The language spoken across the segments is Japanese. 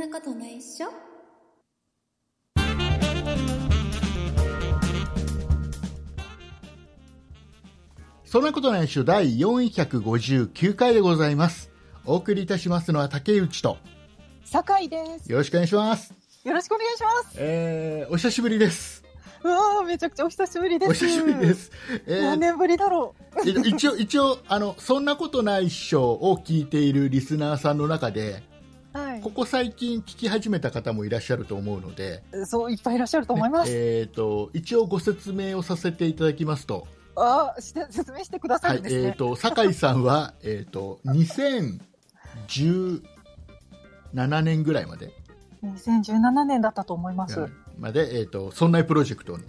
なことないっしょ？そんなことないっしょ第459回でございます。お送りいたしますのは竹内と、酒井です。よろしくお願いします。よろしくお願いします。えー、お久しぶりです。うわーめちゃくちゃお久しぶりです。お久しぶりで。す。えー何年ぶりだろう。い一応、一応、あの、そんなことないっしょを聞いているリスナーさんの中で、はいこ。こ最近聞き始めた方もいらっしゃると思うので、そう、いっぱいいらっしゃると思います。えっ、と、一応ご説明をさせていただきますと、あーして、説明してくださはい、るんですね。えっ、と、酒井さんは、えっ、と、2017年ぐらいまで、2017年だったと思います。まで、えっ、と、そんないプロジェクトに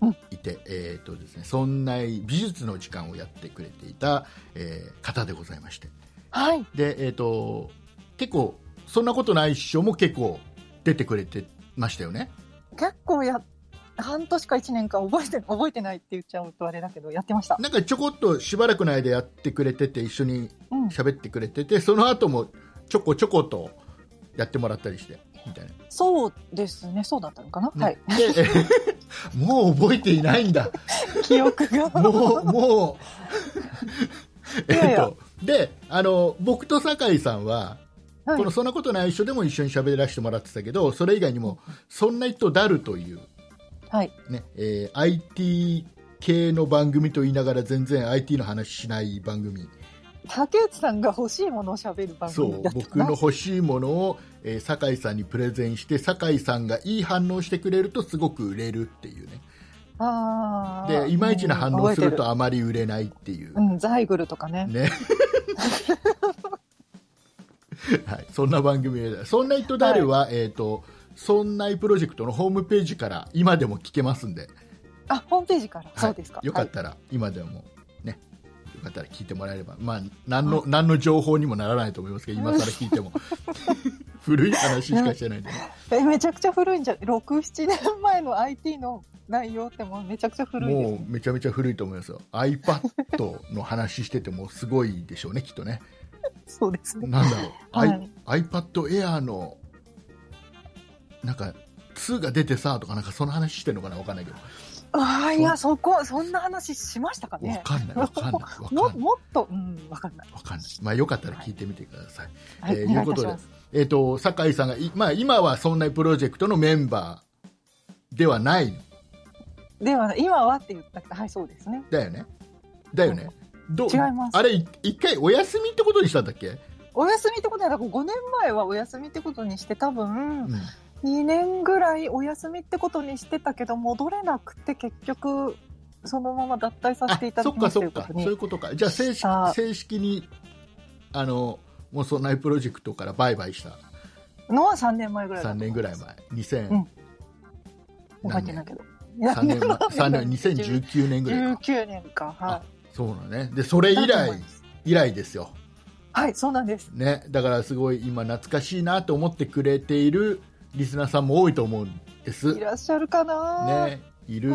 うんいて、えっ、とですね、そんない美術の時間をやってくれていた、えー方でございまして、はい。で、えっ、と、結構、そんなことないっしょも結構出てくれてましたよね。結構や、半年か1年か覚えて、覚えてないって言っちゃうとあれだけど、やってました。なんかちょこっとしばらくの間やってくれてて、一緒にうん。喋ってくれてて、その後もちょこちょことやってもらったりして、みたいな。そうですね。そうだったのかな、ねはい。で、え もう覚えていないんだ。記憶が。もう、もう、えっと、で、あの、僕と酒井さんは、はいこのそんなことない人でも一緒に喋らせてもらってたけど、それ以外にも、そんな人だるという、はい。ね、えー IT 系の番組と言いながら全然 IT の話しない番組。竹内さんが欲しいものを喋る番そう組だったかな。僕の欲しいものを、えー酒井さんにプレゼンして酒井さんがいい反応してくれるとすごく売れるっていうねあーでいまいちな反応するうんとあまり売れないっていう、うん、ザイグルとかね。ね はい、そんな番組で。そんな人であるは、えっ、とそんないプロジェクトのホームページから今でも聞けますんで、あ、ホームページから？はい。そうですか。よかったら、今でもね。よかったら聞いてもらえれば。まあ何の何の情報にもならないと思いますけど今更聞いても。古い話しかしてないんでね。は いえめちゃくちゃ古いんじゃ、6、7年前の IT の内容ってもうめちゃくちゃ古いです。もうね。めちゃめちゃ古いと思いますよ。iPad の話しててもすごいでしょうねきっとね そうですね。なんだろう、はい。iPad Air のなんか2が出てさとかなんかその話してるのかなわかんないけど。ああ、いや、そこ、そんな話しましたかわね。かんないわかんないわかん も、ない。もっと、うん、わかんない。わかんない。まあよかったら聞いてみてください、はい、えーお願いうことでたします。えっ、と酒井さんがいまあ今はそんなプロジェクトのメンバーではないでは、今はって言ったけど、はい、そうですね。だよね。だよね、どう？違います。あれい一回お休みってことにしたんだっけ、お休みってことは、だから5年前はお休みってことにして、多分、うん。2年ぐらいお休みってことにしてたけど、戻れなくて、結局、そのまま脱退させていただきますとかそっかいうことに。そういうことか。じゃあ正式正式にあのもうそんなプロジェクトからバイバイした？のは3年前ぐらいだ3と思います。年ぐらい前。2000、うん。覚えてないけど。3年前？3年2019年ぐらいか。19年か。はそうだねでそれい。以来以来ですよはい、そうなんです。ねだからすごい今懐かしいなと思ってくれているリスナーさんも多いと思うんですいらっしゃるかな、ねいる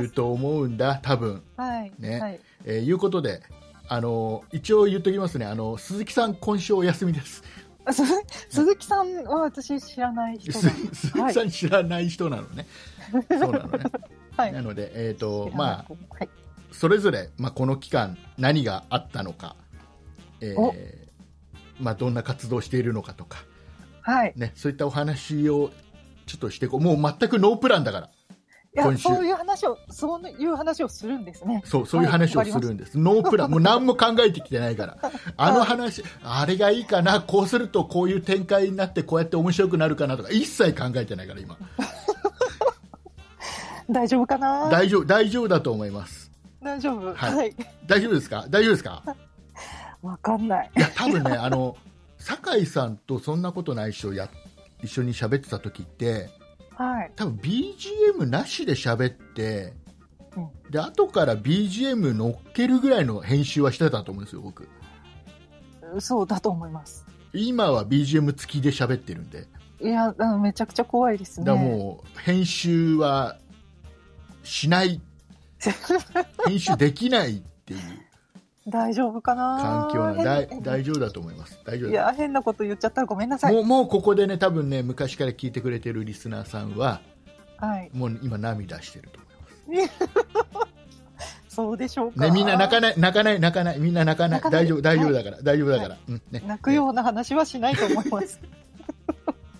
い。ると思うんだ多分はい。ねはい。えーいうことであの一応言っときますねあの鈴木さん今週お休みです鈴木さんは私知らない人。鈴木さん知らない人なのね、そうなのね はい。なので、えーとまあ、はい。それぞれ、まあ、この期間何があったのか、えーお。まあ、どんな活動をしているのかとか、はい。ね、そういったお話をちょっとしていこうもう全くノープランだからいやそういう話を、そういう話をするんですね。そうそういう話をするんです、ノープラン。もう何も考えてきてないから。あの話あれがいいかなこうするとこういう展開になってこうやって面白くなるかなとか一切考えてないから今。大丈夫かな？大丈夫大丈夫だと思います大丈夫。はいはい。大丈夫ですか？大丈夫ですか？わかんない。いや多分ねあの酒井さんとそんなことない人や一緒に喋ってた時ってはい。多分 BGM なしで喋って、うんで後から BGM 乗っけるぐらいの編集はしてたと思うんですよ僕そうだと思います。今は BGM 付きで喋ってるんでいや、あのめちゃくちゃ怖いですね。だもう編集はしない 編集できないっていう。大丈夫かな？環境な大変大丈夫だと思います。大丈夫だいや、変なこと言っちゃったらごめんなさい。もうもうここでね多分ね昔から聞いてくれてるリスナーさんははい。もう今涙してると思います。そうでしょうか。ね、みんな泣かない、泣かない、泣かない、みんな泣かない、大丈夫、大丈夫だから、大丈夫だから、うん、ね。泣くような話はしないと思います。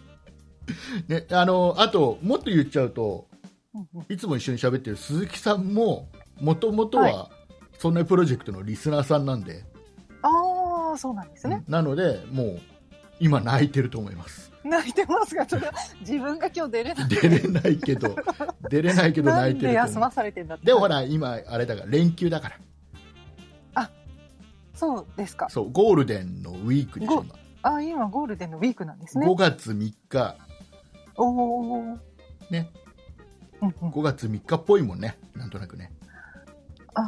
ね、あの、あと、もっと言っちゃうと、いつも一緒に喋ってる鈴木さんも、もともとはは、そんなプロジェクトのリスナーさんなんで、ああ、そうなんですね。うんなので、もう、今泣いてると思います。泣いてますが、それは自分が今日出れない。出れないけど、出れないけど泣いてるで休ま。されてんだって。で、ほら、今、あれだから、連休だから。そうですか。そう、ゴールデンのウィークでしょ、ゴああ、今ゴールデンのウィークなんです今。ね。5月3日、おお。ね、うんうん。5月3日っぽいもんね、なんとなくね。あ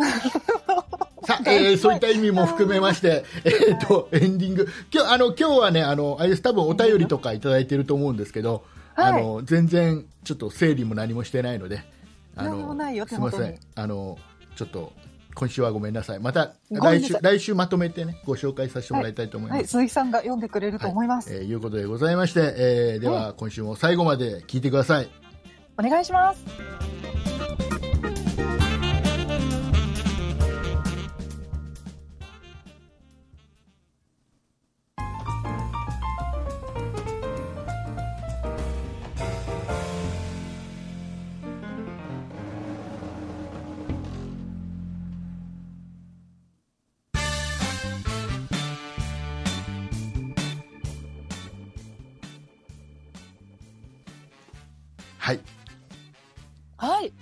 あ。さあ、えー そういった意味も含めまして、えっと、エンディング。今日、あの、今日はね、あの、あれです、多分お便りとかいただいてると思うんですけど、あはい。の、全然、ちょっと整理も何もしてないので、あ何もないよすみません。あの、ちょっと、今週はごめんなさい。また、来週、来週まとめてね、ご紹介させてもらいたいと思います。はい、鈴木さんが読んでくれると思います。えーいうことでございまして、えーでは、今週も最後まで聞いてください。お願いします。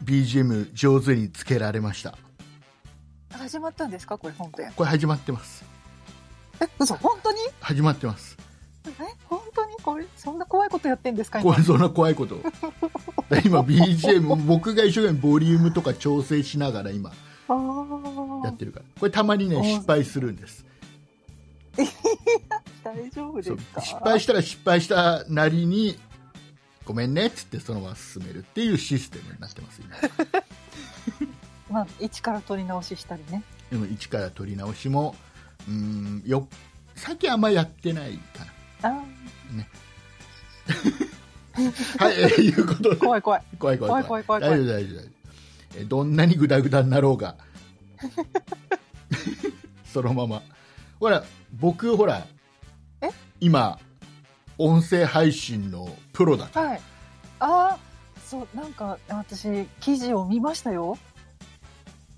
BGM 上手につけられました。始まったんですか？これ本編。これ始まってます。え、嘘？本当に？始まってます。え、本当にこれ、そんな怖いことやってんですか？今これ。そんな怖いこと。今 BGM、僕が一生懸命ボリュームとか調整しながら今やってるから。これたまにね、お失敗するんです。大丈夫ですか？失敗したら失敗したなりに、ごめんねっつってそのまま進めるっていうシステムになってます、今。まあ、一から取り直ししたりね。でも一から取り直しも、うーん、よ、最近あんまやってないかな。あ はい、えーいうことで。ー、怖い。怖い。怖い怖い。怖い怖い大丈夫大丈夫えーどんなにグダグダになろうが。そのまま。ほら僕ほらえ？今音声配信のプロだからはい。ああ、そう、なんか、私、記事を見ましたよ。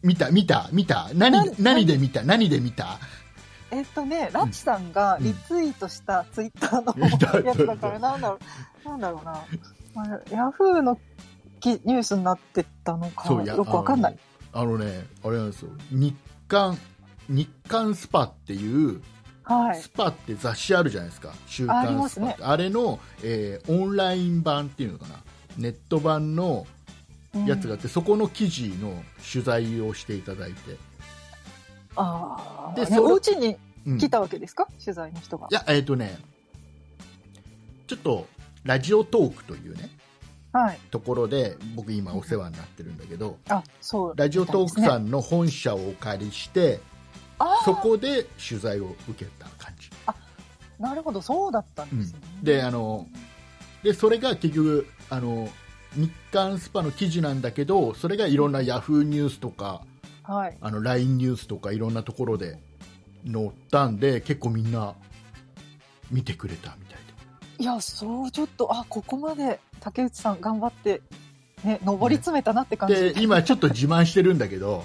見た見た見た。何な何？で見た？何で見た？えっとね、ラチさんがリツイートしたツイッターの やつだから、なんだろう、なんだろうな。まあヤフーのきニュースになってたのか、よくわかんない。あのあのねあれなんですよ。日刊日刊スパっていうはいス。パって雑誌あるじゃないですか週刊スパってあれの、えーオンライン版っていうのかなネット版のやつがあって、そこの記事の取材をしていただいて、ああ、ねでおうん来たわけですか、取材の人がい。やえっ、とねちょっとラジオトークというねはい。ところで僕今お世話になってるんだけど、あ、そう。ラジオトークさん。んの本社をお借りして、あそこで取材を受けた感じ、あ、なるほど、そうだったんですね。であのでそれが結局あの日刊スパの記事なんだけどそれがいろんなヤフーニュースとかはい。あの LINE ニュースとかいろんなところで載ったんで結構みんな見てくれたみたいいや、そう、ちょっと、あ、ここまで竹内さん頑張って、ね、上り詰めたなって感じ。でで今ちょっと自慢してるんだけど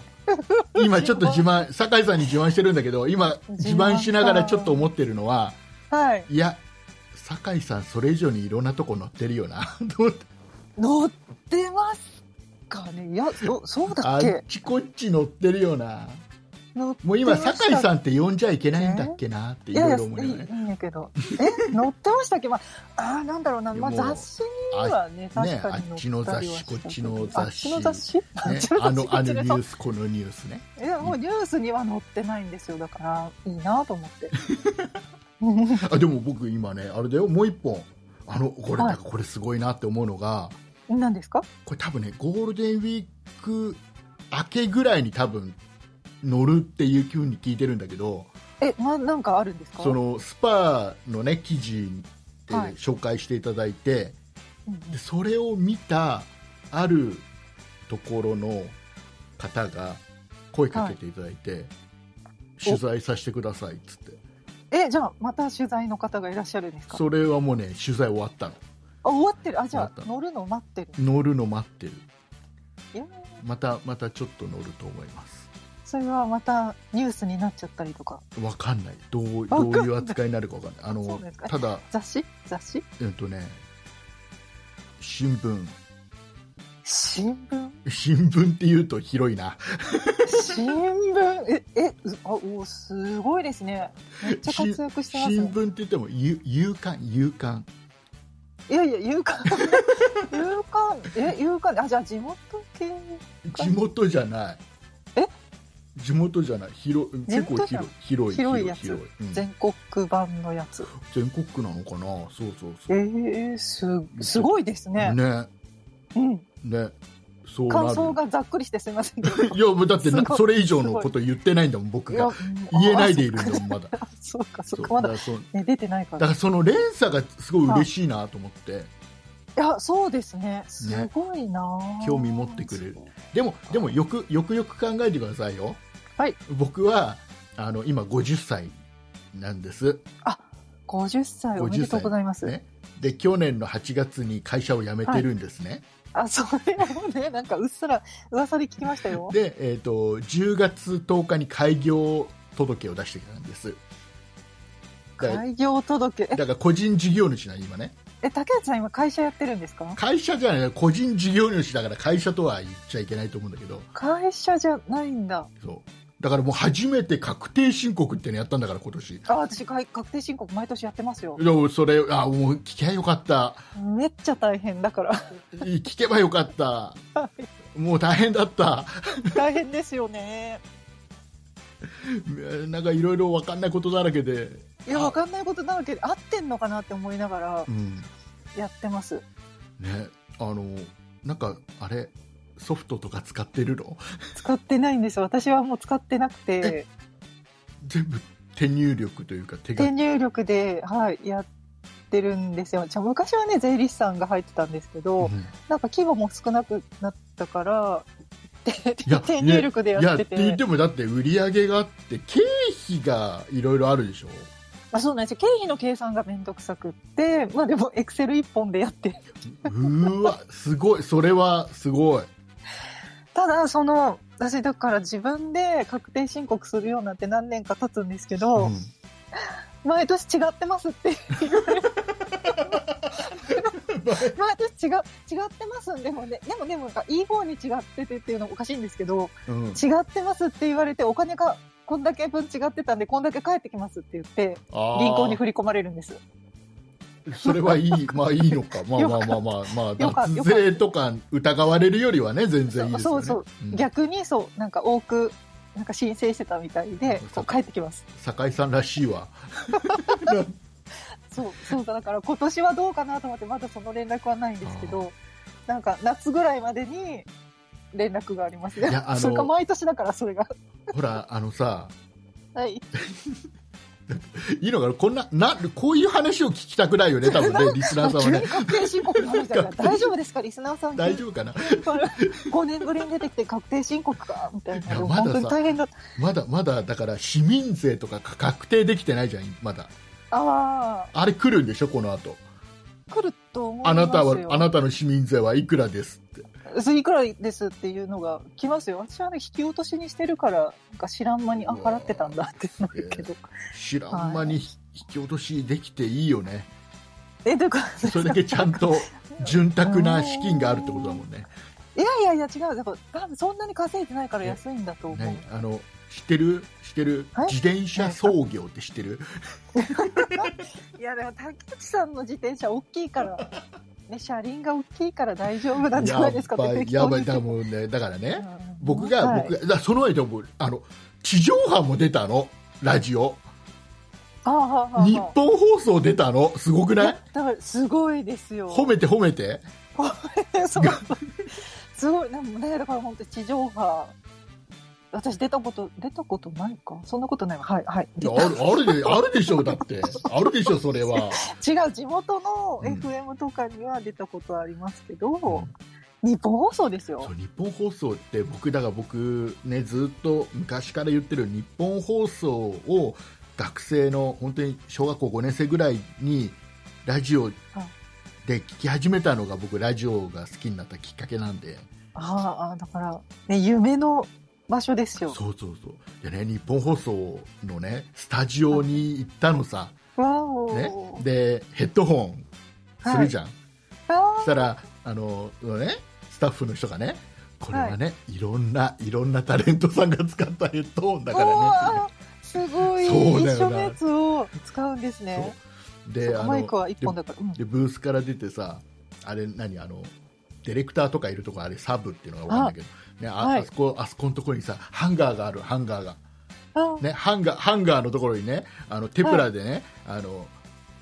今ちょっと自慢酒井さんに自慢してるんだけど今自慢しながらちょっと思ってるのははい。いや酒井さんそれ以上にいろんなとこ載ってるよなと思って。乗ってますかね？いや、そそうだあっっけちこっち載ってるよなもう今酒井さんって呼んじゃいけないんだっけなっていろいろ思いながらいいいんやけど。え、乗ってましたっけ？まあ、あーなんだろうな。まあ、雑誌にはね、確かにあっちの雑誌こっちの雑誌あっちの雑誌？あっねちの雑誌あのあのニュースこのニュースね。いや、もうニュースには載ってないんですよ。だから、いいなと思って。あでも僕今ねあれだよ。もう一本。あのこれ、はい。これすごいなって思うのが。何ですか？これ多分ねゴールデンウィーク明けぐらいに多分乗るっていうふうに聞いてるんだけどえ、な、なんかあるんですか？そのスパのね記事ではい。紹介していただいて、うんでそれを見たあるところの方が声かけていただいて、取材させてくださいっつって。え、じゃあ、また取材の方がいらっしゃるんですか？それはもうね取材終わったの。あ、終わってる。あ、じゃあ、乗るの待ってる。乗るの待ってる。またまたちょっと乗ると思いますそれはまたニュースになっちゃったりとか。わかんないどうどういう扱いになるかわかんないあのただ雑誌？雑誌？えっとね新聞新聞？新聞っていうと広いな新聞？え、え、うあ、おすごいですね。めっちゃ活躍してますね。新聞って言ってもゆ夕刊？夕刊いやいや、勇敢。勇敢。え、勇敢。あ、じゃあ地元系？地元じゃないえ地元じゃない。広地結構広い広い広いやつ。うん。全国版のやつ。全国区なのかな？そうそうそう。えー、す、すごいですね。ね。うん。ね。そう感想がざっくりしてすみませんけど。いやもうだってそれ以上のこと言ってないんだもん僕が。うん言えないでいるんあだもんまだ。そうか、そそううか。まだ、ね、出てないから。だからその連鎖がすごい嬉しいなと思って。いや、そうですね。すごいな、興味持ってくれる。でもでもよくよくよく考えてくださいよ。はい。僕はあの今50歳なんです。50歳おめでとうございます。ね。で去年の8月に会社を辞めてるんですね、あ、それもね、なんかうっすら噂で聞きましたよ。で、えー、と10月10日に開業届を出してきたんです。開業届。えだ、から個人事業主なの今ねえ竹内さん今会社やってるんですか？会社じゃない個人事業主だから会社とは言っちゃいけないと思うんだけど。会社じゃないんだ。そう。だからもう初めて確定申告ってのやったんだから今年。あ、私かい確定申告毎年やってますよ。でもそれあもう聞けばよかった。めっちゃ大変だから。聞けばよかった。もう大変だった。大変ですよね。なんかいろいろ分かんないことだらけで。いや、わかんないことだらけで合ってんのかなって思いながらうん。やってます。ねあのなんかあれソフトとか使ってるの？使ってないんですよ。私はもう使ってなくて、全部手入力というか手が。手入力で、はい、やってるんですよ。じゃあ昔はね、税理士さんが入ってたんですけど、うん。なんか規模も少なくなったから、でいや手入力でやいやっってて言ってもだって売り上げがあって経費がいろいろあるでしょ？あそうなんですよ。経費の計算がめんどくさくって、まあでも、エクセル一本でやって。うーわすごい。それはすごい。ただ、その、私だから自分で確定申告するようになって何年か経つんですけど、うん。毎年違ってますって 言われる。毎年違う、違ってます。でもね、でもでもなんかいい方に違っててっていうのおかしいんですけど、うん。違ってますって言われて、お金がこんだけ分違ってたんで、こんだけ返ってきますって言って、銀行に振り込まれるんです。それはいいまあいいのか。まあまあまあまあまあ脱税とか疑われるよりはね全然いいですよね。そうそう、うん逆にそう、なんか多く、なんか申請してたみたいで、こう帰ってきます。酒井さん。らしいわそう、そうだ、だから今年はどうかなと思って、まだその連絡はないんですけど、なんか夏ぐらいまでに連絡がありますねいやあの。それか毎年だから、それが。ほらあのさはい。いいのかな？こんななこういう話を聞きたくないよね 多分ねリスナーさんは急にね確定申告の話だから、大丈夫ですか、リスナーさん。大丈夫かな？5年ぶりに出てきて確定申告か、みたいな。いやまださ本当に大変だ。まだまだだから市民税とか確定できてないじゃんまだああれ来るんでしょ？この後あ、来ると思いますよ。あなたはあなたの市民税はいくらですっていくらですっていうのが来ますよ。私はね、引き落としにしてるから、か知らん間に、あ、払ってたんだってなるけど。知らん間に引き落としできていいよねえ、だから、それだけちゃんと 潤沢な資金があるってことだもんねいやいやいや、違う。だから、多分そんなに稼いでないから安いんだと思う。ねあの知ってる知ってるはい？自転車操業って知ってる？いや、でも、竹内さんの自転車大きいから、ね、車輪が大きいから大丈夫なんじゃないですかやばいだもんね。だからねうん。僕が、はい。僕がだその間僕あの地上波も出たの？ラジオ。ああはあはあ日本放送出たの？すごくない？だから、すごいですよ。褒めて褒めて。すごい、なんもね、だから本当地上波私出たこと、出たことないか？そんなことないわ。はい、はい。いやあるあるであるでしょだって。あるでしょそれは、違う、地元のうん。FM とかには出たことありますけど、日本放送ですそよう。日本放送って僕だから僕ねずっと昔から言ってる日本放送を学生の本当に小学校5年生ぐらいにラジオで聞き始めたのが僕ラジオが好きになったきっかけなんで。ああ、だから、ね、夢の場所ですよ。そうそうそう。でね日本放送のねスタジオに行ったのさ、ね、でヘッドホンするじゃん、あそしたらあの、ね、スタッフの人がねこれはね、い、ろんないろんなタレントさんが使ったヘッドホンだーからね。すごい。そうだよな。一緒のやつを使うんですね。でマイクは一本だから。うん。でブースから出てさあれ何？あのディレクターとかいるとこあれサブっていうのが分かんないけどねあ,、はい。あそこあそこのところにさハンガーがあるハンガーが。あ。ねハンガーハンガーのところにねあのテプラでね、あの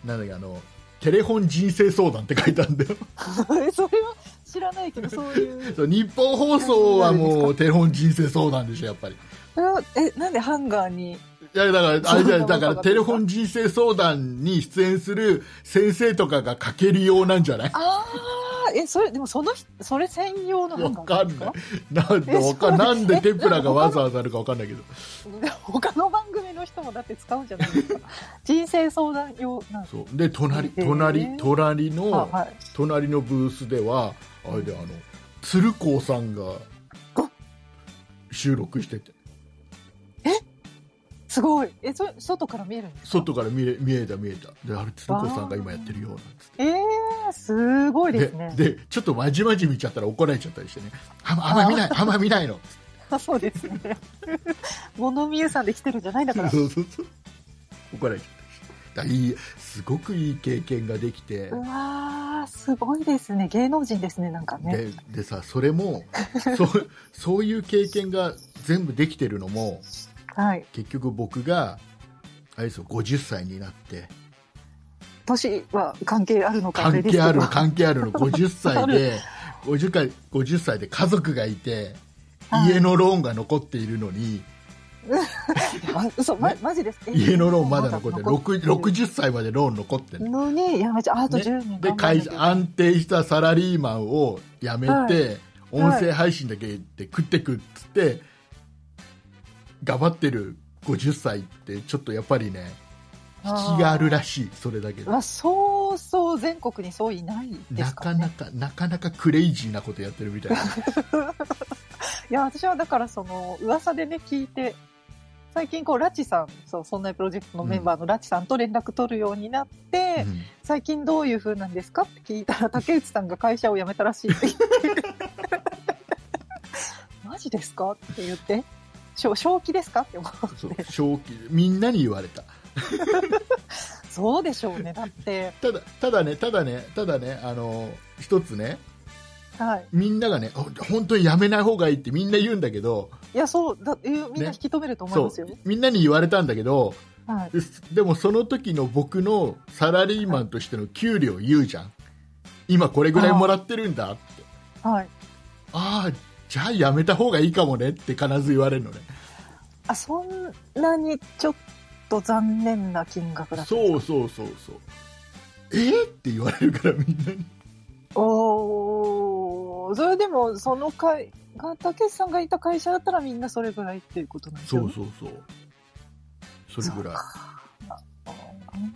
なんだっけあのテレフォン人生相談って書いてあるんだよ。それは知らないけど、そういう。そう日本放送はもうテレフォン人生相談でしょやっぱり。え、なんでハンガーに？いやだからあれじゃだからテレフォン人生相談に出演する先生とかが書けるようなんじゃない？ああ、え、それ、でもその人、それ専用のハわンガーか？んないなんですか。なんで？わなんでテプラがわざわざあるかわかんないけど。他の番組の人もだって使うんじゃないですか？人生相談用なんですそうで隣隣隣か。のはい。隣のブースではあれであの鶴光さんが収録しててすごい。え、それ、外から見えるんですか？外から見え見えた見えたであれ鶴光さんが今やってるよなんつってええー、すごいですね。でちょっとまじまじ見ちゃったら怒られちゃったりしてねあんまあんま見ないあんま見ないのあ そうですね。物見えさんで来てるんじゃないんだから。そうそうそう怒られちゃっただいいすごくいい経験ができてうわー、すごいですね。芸能人ですね、なんかね。ででさそれもそう そういう経験が全部できてるのもはい。結局僕があれですよ50歳になって。年は関係あるのか関係ある。関係あるの。50歳あで 50, 回50歳で家族がいてはい。家のローンが残っているのに、あ嘘、まね、マジです。え家のローンまだ残ってるまだ6 60歳までローン残ってるのに、やめちゃう。ああとね。10年で頑張らなきゃいけない。安定したサラリーマンを辞めて、はい。音声配信だけで食ってくっつって、頑張ってる50歳ってちょっとやっぱりね引きがあるらしいそれだけで。まあ、そうそう全国にそういないでなすか、ね、かなかなかなかクレイジーなことやってるみたいな。いや私はだからその噂でね聞いて最近こうラチさんそうそんなプロジェクトのメンバーのラチさんと連絡取るようになって、うん。最近どういう風なんですかって聞いたら竹内さんが会社を辞めたらしいって言って。マジですかって言って正正気ですか？って思うそう正気。みんなに言われた。そうでしょうね。だって。ただただねただねただねあの一つね。はい。みんながねほ本当にやめない方がいいってみんな言うんだけど。いやそうだみんな引き止めると思いそますよ、う。みんなに言われたんだけど。はい、ででもその時の僕のサラリーマンとしての給料言うじゃん。今これぐらいもらってるんだって。はい、ああじゃあやめた方がいいかもねって必ず言われるのね。あそんなにちょっと残念な金額だったそうそうそうそう。えー、って言われるからみんなに。おー。それでもその会が竹内さんがいた会社だったらみんなそれぐらいっていうことなんですね？うそうそう。それぐらい。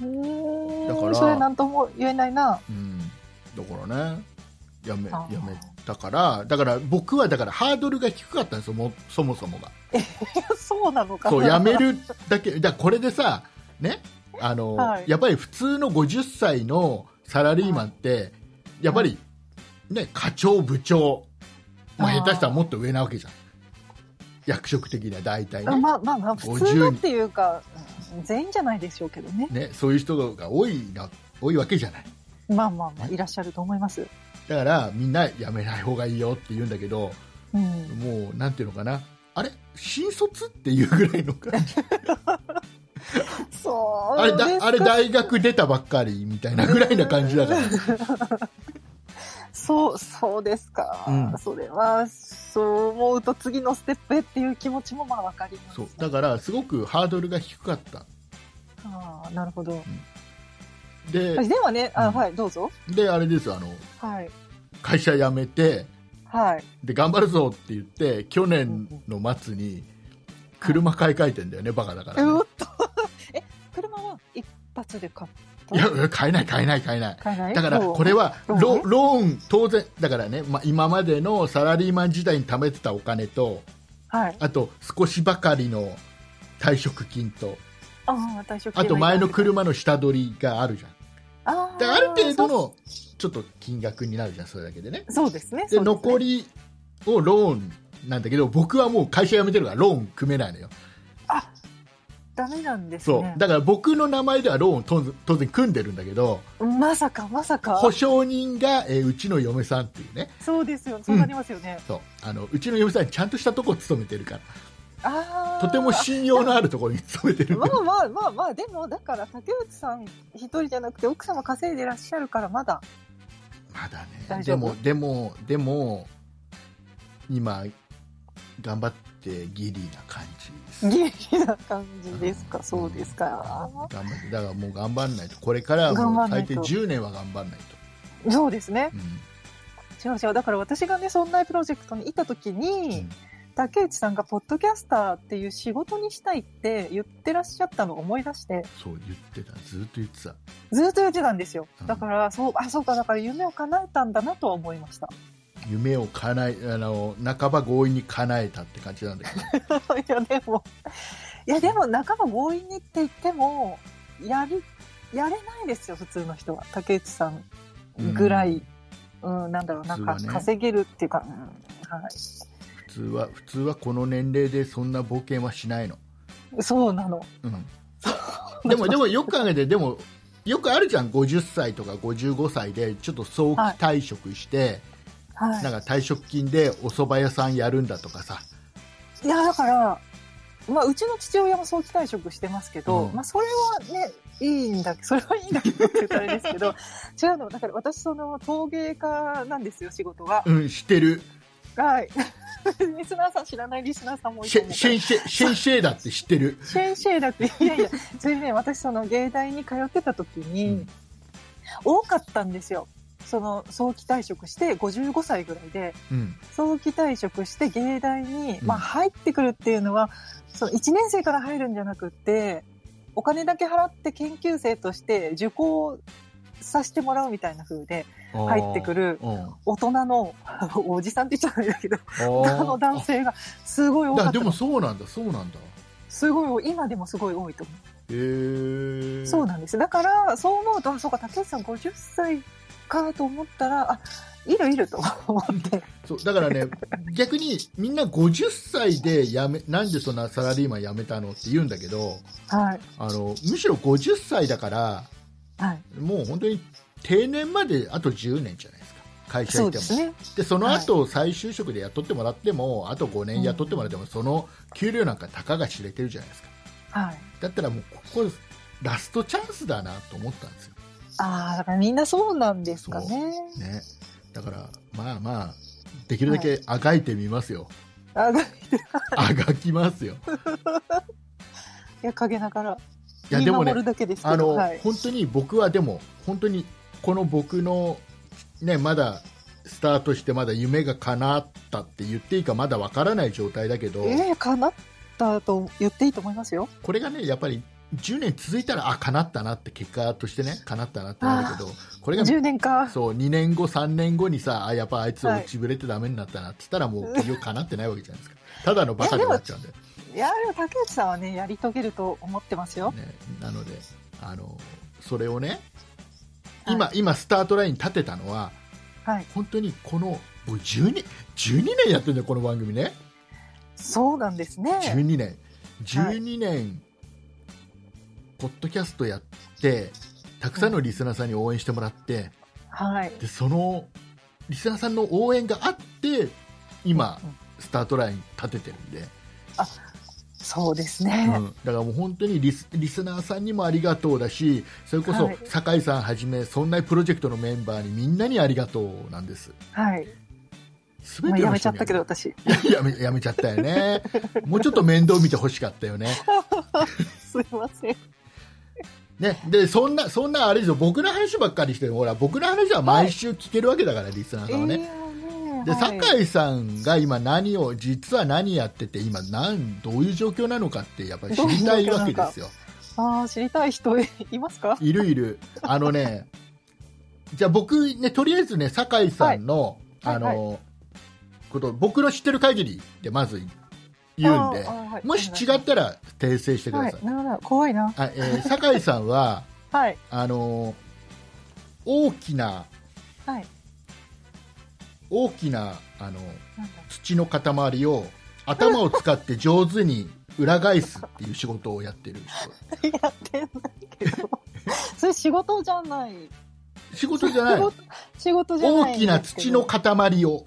うんだからそれなんとも言えないな。うん。だからね。やめやめたからだから僕はだからハードルが低かったんですよもそもそもが。そうなのかな？そうやめるだけだこれでさねあの、はい。やっぱり普通の50歳のサラリーマンって、やっぱり、ね、課長部長、まあ、下手したらもっと上なわけじゃん。役職的には大体あね,、まあまあまあ普通のっていうかうん全員じゃないでしょうけどね。ねそういう人が多いな多いわけじゃない。まあまあまあいらっしゃると思いますだからみんなやめない方がいいよって言うんだけどうんもうなんていうのかなあれ？新卒っていうぐらいの感じ。そうあれだあれ大学出たばっかりみたいなぐらいな感じだから。そう、そうですか。うん。それは、そう思うと次のステップへっていう気持ちもまあわかります、そう。だからすごくハードルが低かった。ああ、なるほど。でではね、あ、うん。はい、どうぞ。であれですよあのはい。会社辞めてはい。で頑張るぞって言って去年の末に車買い替えてんだよねバカだからね、うっと。え、車は一発で買った？いや買えない買えない買えない。買えない？だからこれはローンロローン当然だからね、まあ、今までのサラリーマン時代に貯めてたお金とはい。あと少しばかりの退職金とああ、退職あと前の車の下取りがあるじゃんあである程度のちょっと金額になるじゃんそれだけでねそうですね。でね残りをローンなんだけど僕はもう会社辞めてるからローン組めないのよダメなんですそうね。だから僕の名前ではローン当然当然組んでるんだけどまさか、まさか。保証人が、えーうちの嫁さんっていうねそうですよ。そうなりますよね。そうあのうちの嫁さんちゃんとしたとこ勤めてるからああ。とても信用のあるところに勤めてる。まあまあまあまあ、でも、だから竹内さん一人じゃなくて奥様稼いでらっしゃるから、まだ。まだね。大丈夫。でもでもでも今頑張ってギリな感じです。ギリな感じですか、そうですか。頑張ってだからもう頑張んないと。これからはもう最低頑張んないと。10年は頑張んないと、そうですね。うん。違う違う。だから私がね、そんなプロジェクトにいた時に、うん竹内さんがポッドキャスターっていう仕事にしたいって言ってらっしゃったのを思い出して、そう言ってたずっと言ってたずっと言ってたんですようん。だから、そう、あ、そうか、だから夢を叶えたんだなとは思いました。夢を叶えあの半ば強引に叶えたって感じなんだけど いや、でも、いや、でも、半ば強引にって言っても、やり、やれないですよ、普通の人は。竹内さんぐらい、うん、なんだろう、なんか稼げるっていうか、うん、はい。普通は普通はこの年齢でそんな冒険はしないの、そうなの。うん、でもでもよく考えてでもよくあるじゃん50歳とか55歳でちょっと早期退職して、はなんか退職金でお蕎麦屋さんやるんだとかさい。いや、だから、まあ、うちの父親も早期退職してますけど、うんまあ、それはね、いいんだ、それはいいんだけどって言ったらあれですけど、違うの。だから私、その、陶芸家なんですよ、仕事が。うん知ってるはい。リスナーさん知らないリスナーさんもいシるシェンシェシェンシェーだって知ってる？シェンシェーだって、いやいや、それね、私その芸大に通ってた時に、うん。多かったんですよ。その早期退職して55歳ぐらいで、うん。早期退職して芸大に、うん。まあ入ってくるっていうのは、その1年生から入るんじゃなくって、お金だけ払って研究生として受講させてもらうみたいな風で入ってくる大人の おじさんって言っちゃうんだけど、あの男性がすごい多かったでもそうなんだそうなんだすごい、今でもすごい多いと思う。へえそうなんです。だから、そう思うと、そうか、竹内さん50歳かと思ったら、あ、いるいると思って。そうだからね逆にみんな50歳で辞めなんでそんなサラリーマン辞めたのって言うんだけどはい。あのむしろ50歳だからはい。もう本当に定年まであと10年じゃないですか。会社そ行っても。うですね。でその後、再就職で雇ってもらってもあと5年雇ってもらっても、その給料なんかたかが知れてるじゃないですか。はい。だったらもうここラストチャンスだなと思ったんですよ、ああ、だからみんなそうなんですかね。ね、だからまあまあできるだけあがいてみますよ、あがいあがきますよ。や、陰ながら。いやでもね。あの、はい。本当に僕はでも本当にこの僕のねまだスタートしてまだ夢が叶ったって言っていいかまだわからない状態だけど、ええ叶ったと言っていいと思いますよ。これがねやっぱり10年続いたらあ叶ったなって結果としてね叶ったなってなるけどこれが10年か。そう2年後3年後にさあやっぱあいつ落ちぶれてダメになったなって言ったらもう結局叶ってないわけじゃないですかただのバカで終わっちゃうんで、いや、でも竹内さんはね、やり遂げると思ってますよ。ね、なのであのそれをねはい今、今スタートラインに立てたのははい。本当にこのもう 12, 12年やってるんだよこの番組ねそうなんですね。12年12年、ポッドキャストやってたくさんのリスナーさんに応援してもらって、はい。でそのリスナーさんの応援があって今、うんスタートライン立ててるんでそそうですうん、ね。だからもう本当にリスリスナーさんにもありがとうだしそれこそはい。酒井さんはじめそんなプロジェクトのメンバーにみんなにありがとうなんです。はい。全てやめちゃったけど、私。やめやめちゃったよね。もうちょっと面倒見てほしかったよね。すいません。ね。でそんなそんなあれですよ。僕の話ばっかりしてほら僕の話は毎週聞けるわけだから、リスナーさんはね、ではい。酒井さんが今何を実は何やってて今なんどういう状況なのかってやっぱり知りたいわけですよ。ああ、知りたい人いますか？いるいる。あのね じゃあ僕ねとりあえずね酒井さんの、はい。あの、はいこと僕の知ってる限りでまず言うんではい。もし違ったら訂正してください、はい、なるほど。怖いな。あえー酒井さんは はい。あの大きなはい。大きなあの土の塊を頭を使って上手に裏返すっていう仕事をやってる人。やってないけど。それ仕事じゃない。仕事じゃない。仕事じゃない大きな土の塊を。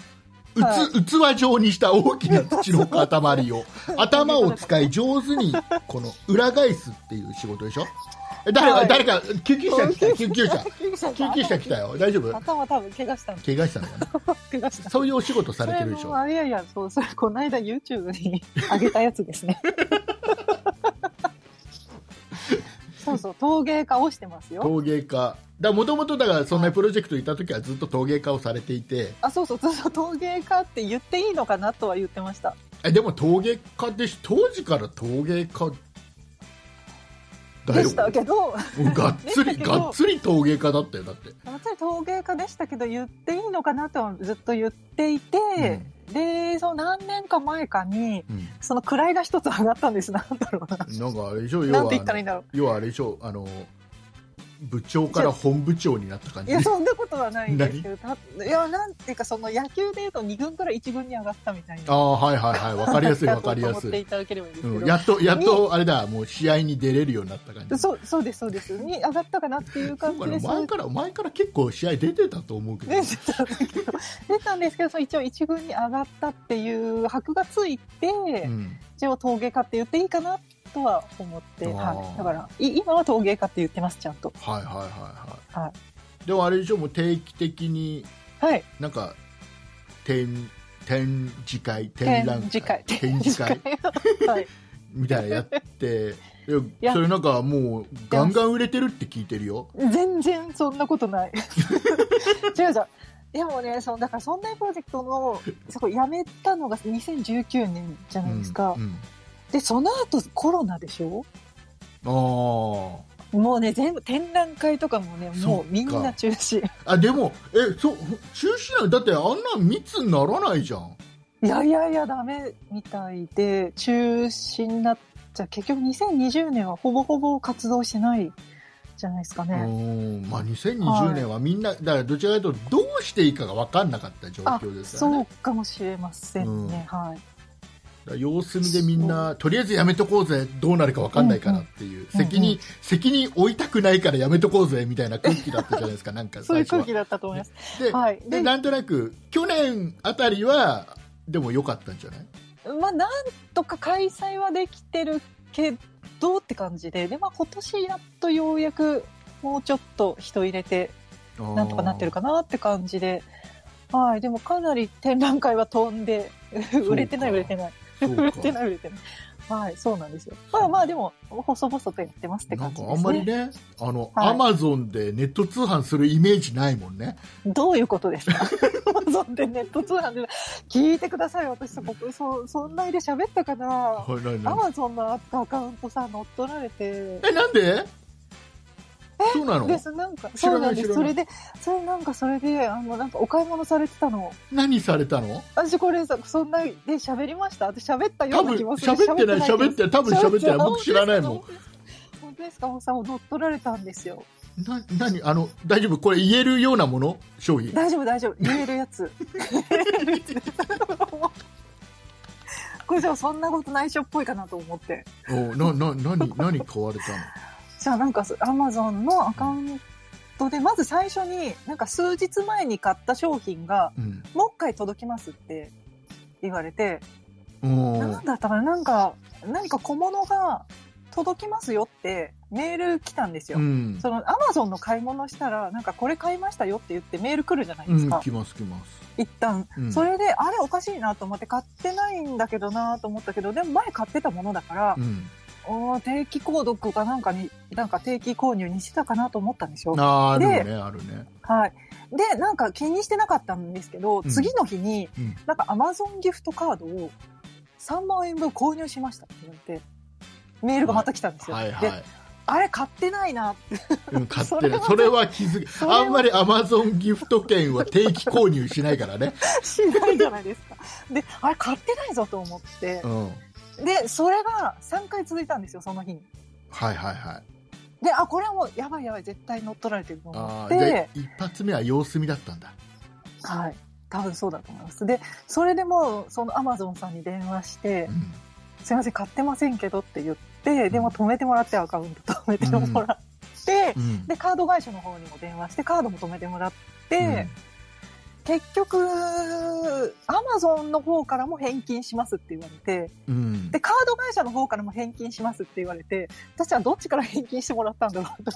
うつ、は器状にした大きな土の塊を。頭を使い上手にこの裏返すっていう仕事でしょ？え誰か、はい誰か救急車来た救急車救急車救急車来たよ 大丈夫？頭多分怪我したの。怪我したの 怪我した。そういうお仕事さそれれてるでしょいやいや、そう、それこの間 YouTube に上げたやつですね。そうそう、陶芸家をしてますよ。陶芸家もともとだからそんなプロジェクトいた時はずっと陶芸家をされていてあ、そうそう、そうそう、陶芸家って言っていいのかなとは言ってました。えでも陶芸家でし当時から陶芸家でしたけど、がっつりがっつり陶芸家だったよだって。私陶芸家でしたけど言っていいのかなとはずっと言っていて、でその何年か前かにうん。その位が一つ上がったんです。なんだろうな。なんかあれでしょ要は要はあれでしょあの部長から本部長になった感じ？いやそんなことはないんですけどたいやなんていうかその野球でいうと2軍から1軍に上がったみたいな。ああはいはいはい。わかりやすいわかりやすい、やっとやっとあれだもう試合に出れるようになった感じ。そうそうですそうです。に上がったかなっていう感じです前から前から結構試合出てたと思うけど、出てたんだけど。出たんですけどその一応1軍に上がったっていう箔がついて、うん、一応陶芸家って言っていいかなとは思って、はい、だからい今は陶芸家って言ってますちゃんと。はいはいはいはい、はでもあれでしょもう定期的にはい。なんか展展示会展覧会。展示会。展示会。はい。みたいなのやって。いやや。それなんかもうガンガン売れてるって聞いてるよ。全然そんなことない。違う違う。でもねそのだからそんなプロジェクトのそこ辞めたのが2019年じゃないですか、うんうんでその後コロナでしょ？あもうね全部展覧会とかもねもうみんな中止。ああでもえそう中止なのだってあんなん密にならないじゃん。いやいやいやダメみたいで中止になっちゃう。結局2020年はほぼほぼ活動してないじゃないですかうね、ん。まあ、2020年はみんな、だからどちらかというとどうしていいかが分かんなかった状況ですよそうねかもしれませんね、はい。だから様子見でみんなとりあえずやめとこうぜどうなるか分かんないからっていう、うんうん責任責任負いたくないからやめとこうぜみたいな空気だったじゃないですかなんかそういう空気だったと思います。で,、はい。で、でなんとなく去年あたりはでも良かったんじゃない？まあ、なんとか開催はできてるけどって感じで、で、まあ、今年やっとようやくもうちょっと人入れて、なんとかなってるかなって感じで、はい。でもかなり展覧会は飛んで、売れてない売れてない。売れてない売れてない。はい、そうなんですよ。まあまあでも、細々とやってますってなん感じですね。かあんまりねあの、はいアマゾンでネット通販するイメージないもんねどういうことですか？アマゾンでネット通販で聞いてください。私そこ、そ、そんなで喋ったかな？ア何マゾンのアカウントさ、乗っ取られて。えなんで？そうなの？です、なんか、そうないんです。それで、それなんかそれで、あの、なんかお買い物されてたの。何されたの？私これさ、そんなで喋りました？私喋ったような気もする。喋ってない喋ってない多分喋ってない僕知らないもんん。本当ですか？本当ですかもう乗っ取られたんですよ。な何？あの大丈夫？これ言えるようなもの？商品？大丈夫大丈夫。言えるやつ。これじゃあそんなこと内緒っぽいかなと思って。おなな何何買われたじゃあなんかアマゾンのアカウントで、まず最初に、なんか数日前に買った商品が、もう一回届きますって言われて、なんだったかななんか、何か小物が届きますよってメール来たんですよ。うんそのアマゾンの買い物したら、なんかこれ買いましたよって言ってメール来るじゃないですか。うん来ます来ます一旦。うんそれで、あれおかしいなと思って買ってないんだけどなと思ったけど、でも前買ってたものだからう、んおー定期購読かなんかに、なんか定期購入にしてたかなと思ったんですよ。あーあるでねあるねはい。で、なんか気にしてなかったんですけど、うん次の日に、うんなんかアマゾンギフトカードを3万円分購入しましたって言われて、メールがまた来たんですよ。で、はいはいあれ買ってないなって。うん買って それはないそれは気づきあんまりアマゾンギフト券は定期購入しないからね しないじゃないですか。で、あれ買ってないぞと思ってう、んで、それが3回続いたんですよ、その日に。はいはいはい。で、あ、これはもうやばいやばい、絶対乗っ取られてると思って。で、一発目は様子見だったんだ。はい。多分そうだと思います。で、それでもう、そのアマゾンさんに電話してう、ん。すいません、買ってませんけどって言って、でも止めてもらって、アカウント。止めてもらって、うん。で、カード会社の方にも電話して、カードも止めてもらって、結局、アマゾンの方からも返金しますって言われて、うんうんで、カード会社の方からも返金しますって言われて、私はどっちから返金してもらったんだろうと。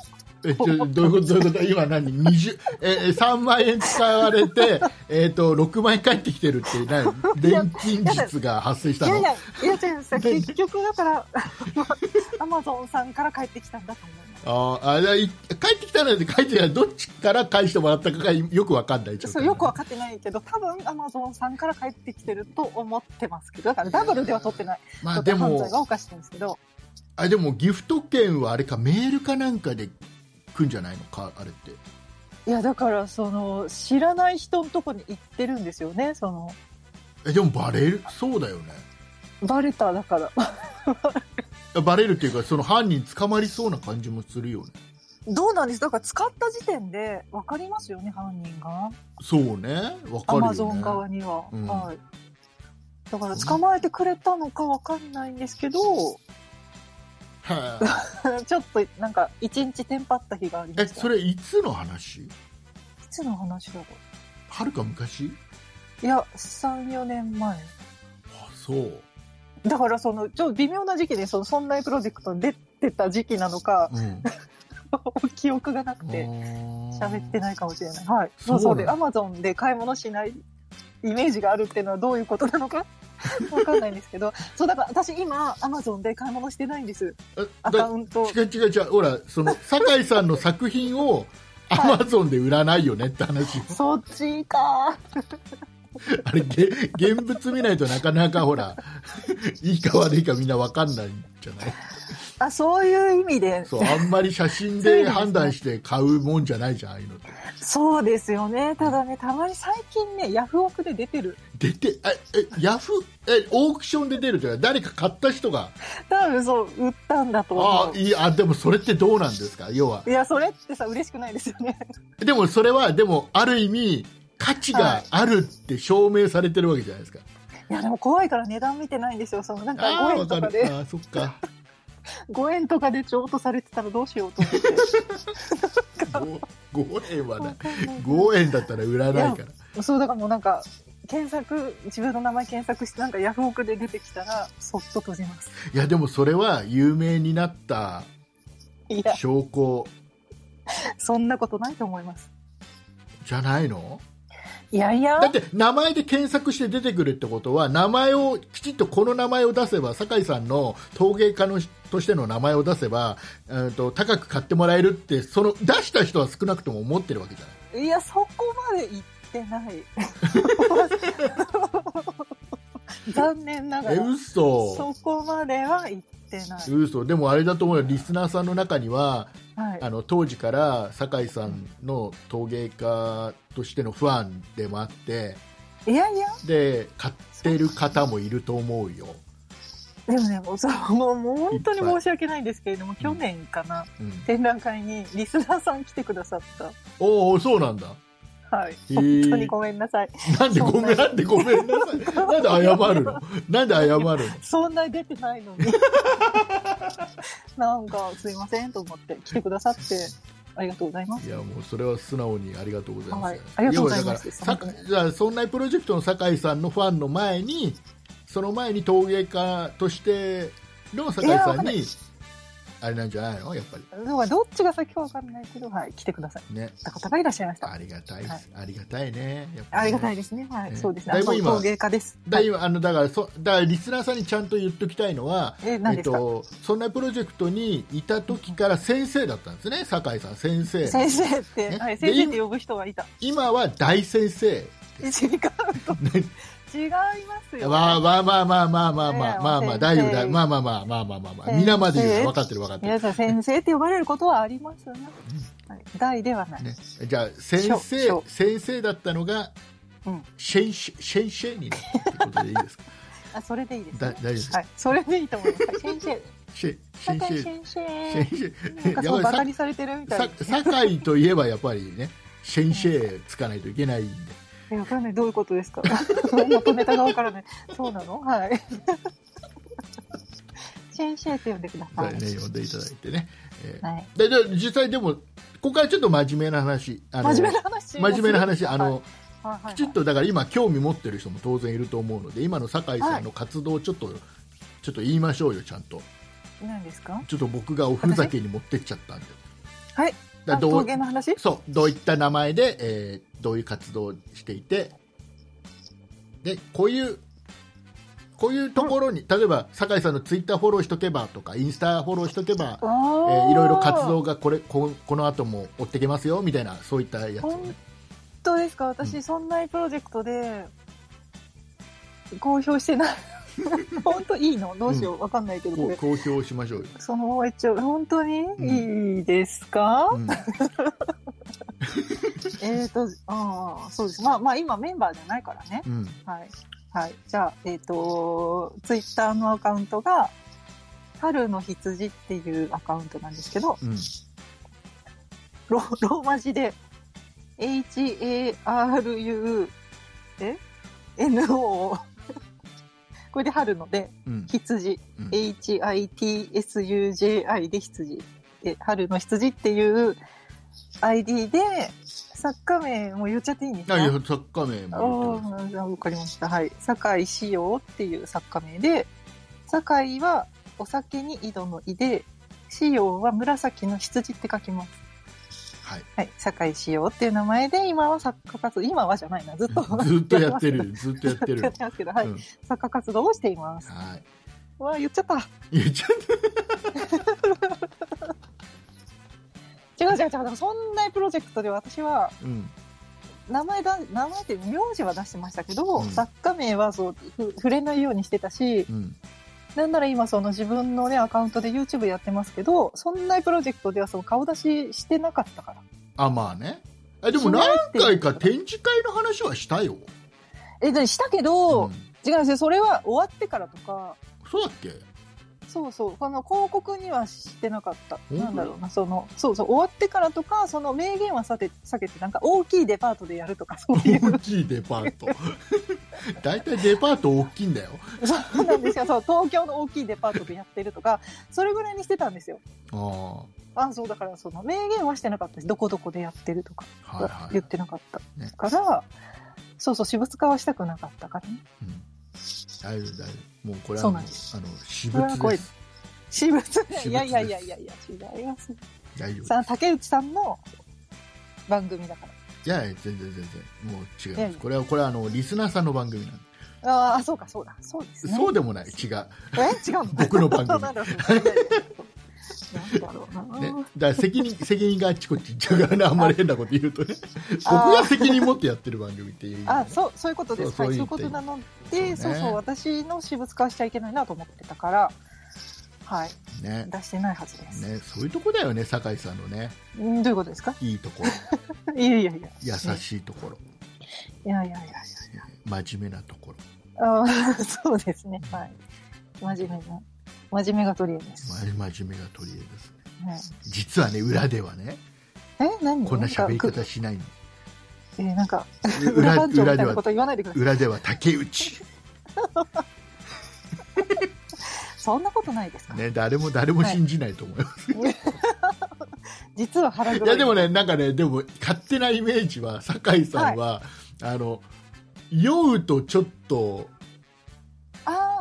えちょどういうことどういうこと？今何？20ええ3万円使われて えっと6万円返ってきてるって何錬金術が発生したの？いやいや、いや違う。結局だから、アマゾンさんから帰ってきたんだと思います。あーあじゃ帰ってきたので帰ってきたらどっちから返してもらったかがよくわかんないそうよく分かってないけど、多分アマゾンさんから帰ってきてると思ってますけど、だからダブルでは取ってない。まあでだって犯も罪が犯してるんですけど、あでもギフト券はあれかメールかなんかで来んじゃないのかあれって。いや、だから、その、知らない人のとこに行ってるんですよね、その、えでもバレる？そうだよね。バレただから。バレるっていうかその犯人捕まりそうな感じもするよねどうなんですだから使った時点で分かりますよね、犯人が。そうね。わかるよね。アマゾン側には。うん。はい。だから捕まえてくれたのか分かんないんですけど、は ちょっとなんか一日テンパった日がありました。それいつの話？いつの話だろはるか昔？ういや、3、4年前。あそう。だからその、ちょっと微妙な時期で、その、そんなプロジェクトに出てた時期なのか、うん 記憶がなくて、喋ってないかもしれない。はい。そうそうそうで、アマゾンで買い物しないイメージがあるっていうのはどういうことなのか わかんないんですけど、そう、だから私今、アマゾンで買い物してないんです。えアだカウント。違う違う違うほらその 酒井さんの作品をアはいマゾンで売らないよねって話、そっちか。あれげ現物見ないとなかなかほらいいか悪いかみんなわかんないんじゃない？あ、そういう意味で。そうあんまり写真で判断して買うもんじゃないじゃんああいうのってそうですよね。ただね、たまに最近ね、ヤフオクで出てる。出てええヤフえオークションで出るというか誰か買った人が多分そう、売ったんだとあ思う。いやでもそれってどうなんですか？要はいや、それってさ、嬉しくないですよね。でもそれはでもある意味価値があるって証明されてるわけじゃないですか、いや、でも怖いから値段見てないんですよ。その、なんか5あとかで、かるあーそっか5円とかでちょうとされてたらどうしようと思って。5, 5円はない5円だったら売らないからそう、だからもうなんか、検索、自分の名前検索して、なんかヤフオクで出てきたら、そっと閉じます。いやでもそれは有名になった証拠そんなことないと思います。じゃないの？いやいやだ、って名前で検索して出てくるってことは名前をきちっとこの名前を出せば酒井さんの陶芸家のとしての名前を出せば、うん、と高く買ってもらえるってその出した人は少なくとも思ってるわけじゃないいや、そこまで言ってない。残念ながえら。嘘そこまでは言ってない。嘘でもあれだと思うよ。リスナーさんの中にははい。あの当時から酒井さんの陶芸家としてのファンでもあっていやいや、で買ってる方もいると思うよ、でもね、もうそうもう本当に申し訳ないんですけれども、去年かな、うん、展覧会にリスナーさん来てくださっおおそうなんだ。た。はい。本当にごめんなさい。なんでごめんなんでごめんなさい。なんで謝るの？なんで謝るの？そんなに出てないのに。なんか、すいませんと思って来てくださって、ありがとうございます。いやもうそれは素直にありがとうございます、はい。ありがとうございます。じゃあそんなプロジェクトの酒井さんのファンの前にその前に陶芸家としての酒井さんにあれなんじゃないの？やっぱり。だからどっちが先かわかんないけど、はい、来てください。ね。た方がいらっしゃいました。ありがたい、はい。ありがたいね。やっぱありがたいねですね。はい、ね。そうですね。あだいぶ今の陶芸家です。だはい。今あのだからそだからリスナーさんにちゃんと言っときたいのは、え、何ですか、と、そんなプロジェクトにいた時から先生だったんですね。酒井さん先生。先生って、ね。はい、で先生って呼ぶ人がいた。今は大先生 違うと。ね違いますよ。まあまあまあまあまあまあまあまあまあ先生大丈夫だまあまあまあまあまあまあまあ先生皆まで言うの分かってる分かってる皆さん先生って呼ばれることはありますね。はい、大ではない。ね、じゃあ先生先生だったのがうん。シェンシェシェンシェになったってことでいいですか？あ、それでいいです、だね。大丈夫ですか、はい、それでいいと思います。はい先生。シェシェンシェ先シェ生。ンシなんかバカにされてるみたいさ酒井といえばやっぱりねシェンシェつかないといけないんでえ、わかんない。どういうことですか？元ネタがわからない。そうなの？はい。先生って呼んでください。ね呼んでいただいてね、えーはい。でで実際でもここからちょっと真面目な話あの真面目な話？真面目な話あの、はいはいはいきちっとだから今興味持ってる人も当然いると思うので今の酒井さんの活動をちょっと、ちょっと言いましょうよちゃんと何ですか？ちょっと僕がおふざけに持ってっちゃったんではい。だどうそうどういった名前で、えーどういう活動をしていてでこういうこういうところに、例えば酒井さんのツイッターフォローしとけばとかインスタフォローしとけば、あえーーいろいろ活動がこれここの後も追ってけますよみたいなそういったやつをね、本当ですか？私、そんなプロジェクトで公表してない 本当いいの？どうしよう、わかんないけど。これこう公表しましょうよ、そのまま一応本当に？ん。いいですか、うん。えっとああそうです。まあまあ今メンバーじゃないからね。うん。はい。はい。じゃあえっ、とツイッターのアカウントが春の羊っていうアカウントなんですけどうん。ロローマ字で HARU え？NO これで春のでうん羊、うん HITSUJI で羊で春の羊っていう ID で作家名も言っちゃっていいんですか？あいや作家名もわかりました。はい。酒井志陽っていう作家名で、酒井はお酒に井戸の井で、志陽は紫の羊って書きます。はいはい。酒井志陽っていう名前で、今は作家活動、今はじゃないな、ずっと。ずっとやってる ずっとやってるはい。うん作家活動をしています。はいわあ、言っちゃった。言っちゃっ 違う違う違う。でもそんなプロジェクトで私は、たうん名前だ、名前って名字は出してましたけど、うん作家名はそう、ふ触れないようにしてたし、うんなんなら今その自分のね、アカウントで YouTube やってますけど、そんなプロジェクトではその顔出ししてなかったから。あまあね。あでも何回か展示会の話はしたよ、え、でしたけど、うん。違うんですよ。それは終わってからとか、そうだっけ？そうそう、この広告にはしてなかった。本当なんだろうな、その、そうそう、終わってからとか、その名言はさて、避けて、なんか大きいデパートでやるとか、そういう。大きいデパート 大体デパート大きいんだよそうなんですよ。そう、東京の大きいデパートでやってるとか、それぐらいにしてたんですよ。ああ、そう、だからその名言はしてなかったです。どこどこでやってるとか。言ってなかったねから、そうそう、私物化はしたくなかったからね。うん大丈夫大丈夫。もうこれはあの私物です私物いやいやいやいやいや、違います。大丈夫さあ、竹内さんの番組だかいやいや全然全然もう違いいやいやますこれはこれはあのリスナーさんの番組なんで。ら。ああ、そうか、そうだ。そうですね。そうでもない。違う。え？違うの？僕の番組 なんだろうな。ね、だから責任 責任があっちこっち行っちゃうからね、あんまり変なこと言うとね、僕が責任持ってやってる番組っていうあ、そう、そういうことです。はい、そうそういうそういうことなので、そうねそう私の私物化はしちゃいけないなと思ってたから、はい、ね出してないはずです。ね、そういうとこだよね、酒井さんのね、んどういうことですか？いいところ、いやいやいや。優しいところ、いやいやいやい真面目なところ、や。あー そうですね。はい。真面目な。真面目が取り柄です。ま真面目が取り柄ですね。はい実はね、裏ではね、え、何？こんな喋りか方しないの。えーなんか、裏裏番長みた裏ではいなこと言わないでください。裏では竹内、そんなことないですか、ね、誰も誰も信じないと思います。実は腹黒いやでもね、なんかね、でも勝手なイメージは、酒井さんは、あの酔うとちょっとあ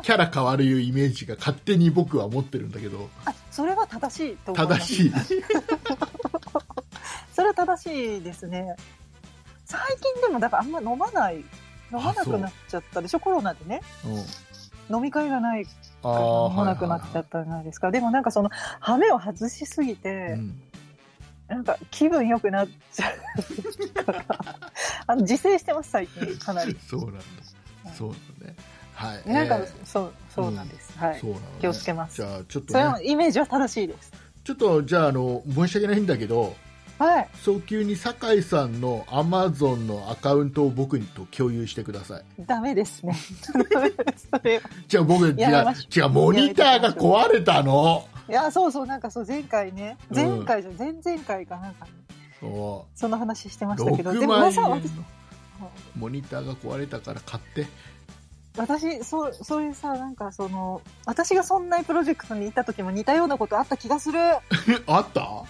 キャラ変わるいうイメージが勝手に僕は持ってるんだけど。あそれは正しいと思います。正しい。それは正しいですね。最近でもだからあんま飲まない飲まなくなっちゃったでしょ？コロナでね。うん。飲み会がないあからー飲まなくなっちゃったじゃないですか、でもなんかその羽目を外しすぎて、うん。なんか気分良くなっちゃうから。あの自制してます最近。かなり。そうなんだ。そうだねはい。なんか、えー。そうそうなんです、はい。そうなのね。気をつけます。じゃあちょっとそれねはイメージは正しいです。ちょっとじゃああの申し訳ないんだけどはい。早急に酒井さんのアマゾンのアカウントを僕にと共有してください。ダメですね。それじゃあ僕じゃあ違うモニターが壊れたの？いやそうそうなんかそう前回ねうん。前回じゃ、前々回かなんか、ね、そその話してまうしたけど。6でもまさ私。モニターが壊れたから買って私そうそれさなんかその私がそんなプロジェクトにいた時も似たようなことあった気がする。あった？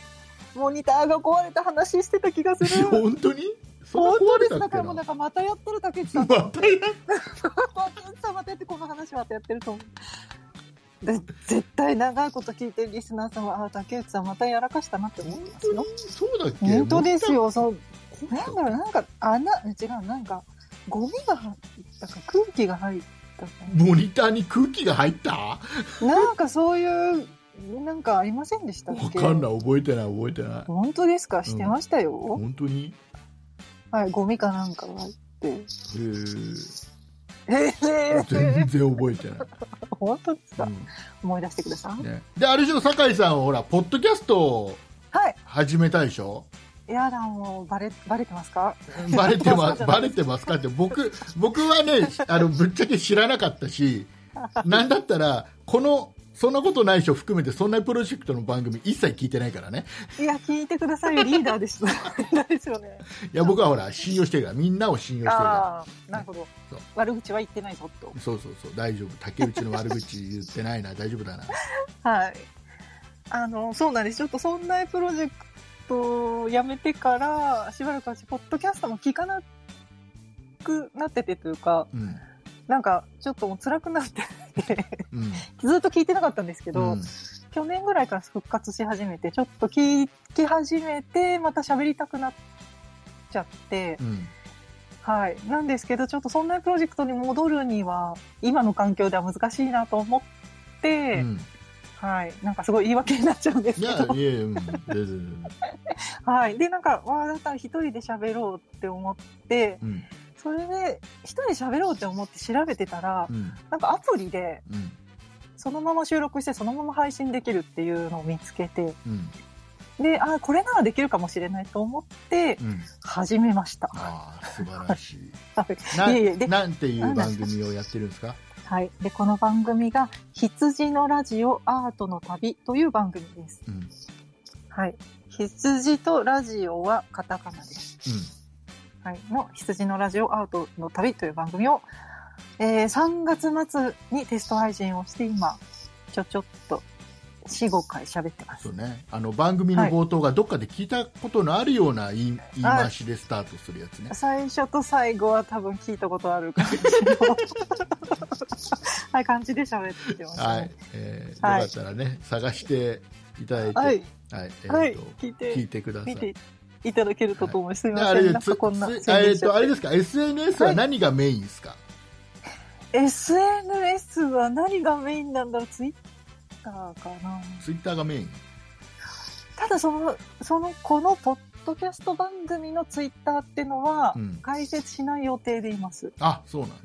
モニターが壊れた話してた気がする。本当に？本当ですだからもうなんかまたやってる竹内さんまたやまたやってこの？話またやってると思うで絶対長いこと聞いてるリスナーさんはあ竹内さんまたやらかしたなって思ってますよ。そうだっけ？本当ですよ。そうなんだろうなんか穴違うなんかゴミが入ったか空気が入ったかモニターに空気が入った？わなんかそういうなんかありませんでしたっけ？かんない。覚えてない覚えてない。本当ですか？してましたよ、本当に？はいゴミかなんかが入って。へー。ええ全然覚えてない、本当ですか、う思い出してください、んね、であれでしょ？酒井さんはほらポッドキャストをはい。始めたでしょ？やだもうバレバレてますか？バレてそま バレてますかって。僕僕はねあのぶっちゃけ知らなかったし なんだったらこのそんなことない人含めてそんなプロジェクトの番組一切聞いてないからね。いや聞いてくださいよ。リーダーです。ですよねいや僕はほら信用してるから。みんなを信用してるかああなるほど。悪口は言ってないぞと。らそうそうそう。大丈夫。竹内の悪口言ってないな。大丈夫だな。はい。あのそうなんです。ちょっとそんなプロジェクトをやめてからしばらく私ポッドキャストも聞かなくなっててというかうんなんかちょっともう辛くなっててうん。ずっと聞いてなかったんですけど、うん。去年ぐらいから復活し始めてちょっと聞き始めてまた喋りたくなっちゃって、うん。はい。なんですけどちょっとそんなプロジェクトに戻るには今の環境では難しいなと思って、うんはい。なんかすごい言い訳になっちゃうんですいけど。やいやいやうん全然。はい。でなんかわあだったら一人で喋ろうって思ってうんそれで一人で喋ろうって思って調べてたらうんなんかアプリでうん。そのまま収録してそのまま配信できるっていうのを見つけてうんであこれならできるかもしれないと思ってうん。始めました。ああ素晴らしい。はい。ないえいえでなんていう番組をやってるんですか？はい、でこの番組が「羊のラジオアートの旅」という番組です。うん。はい、羊とラジオはカタカナです。うはい、の羊のラジオアートの旅という番組を、えー3月末にテスト配信をして今ちょちょっと45回喋ってます。そう。ね。あの番組の冒頭がどっかで聞いたことのあるような言い,、言い回しでスタートするやつね。最初と最後は多分聞いたことある感じのはい感じで喋ってます、ね。はい、えーはい。よかったらね探していただいて、ははい。い。えーとはい、聞いて聞いてください。見ていただけるとと思います。すみません。こんなつ宣伝しちゃって。えーとあれですか？SNS は何がメインですか、SNS は何がメインなんだろう？ツイッターかな。ツイッターがメイン？ただそのそのこのポッドキャスト番組のツイッターってのはうん。解説しない予定でいます、あそうなんだね。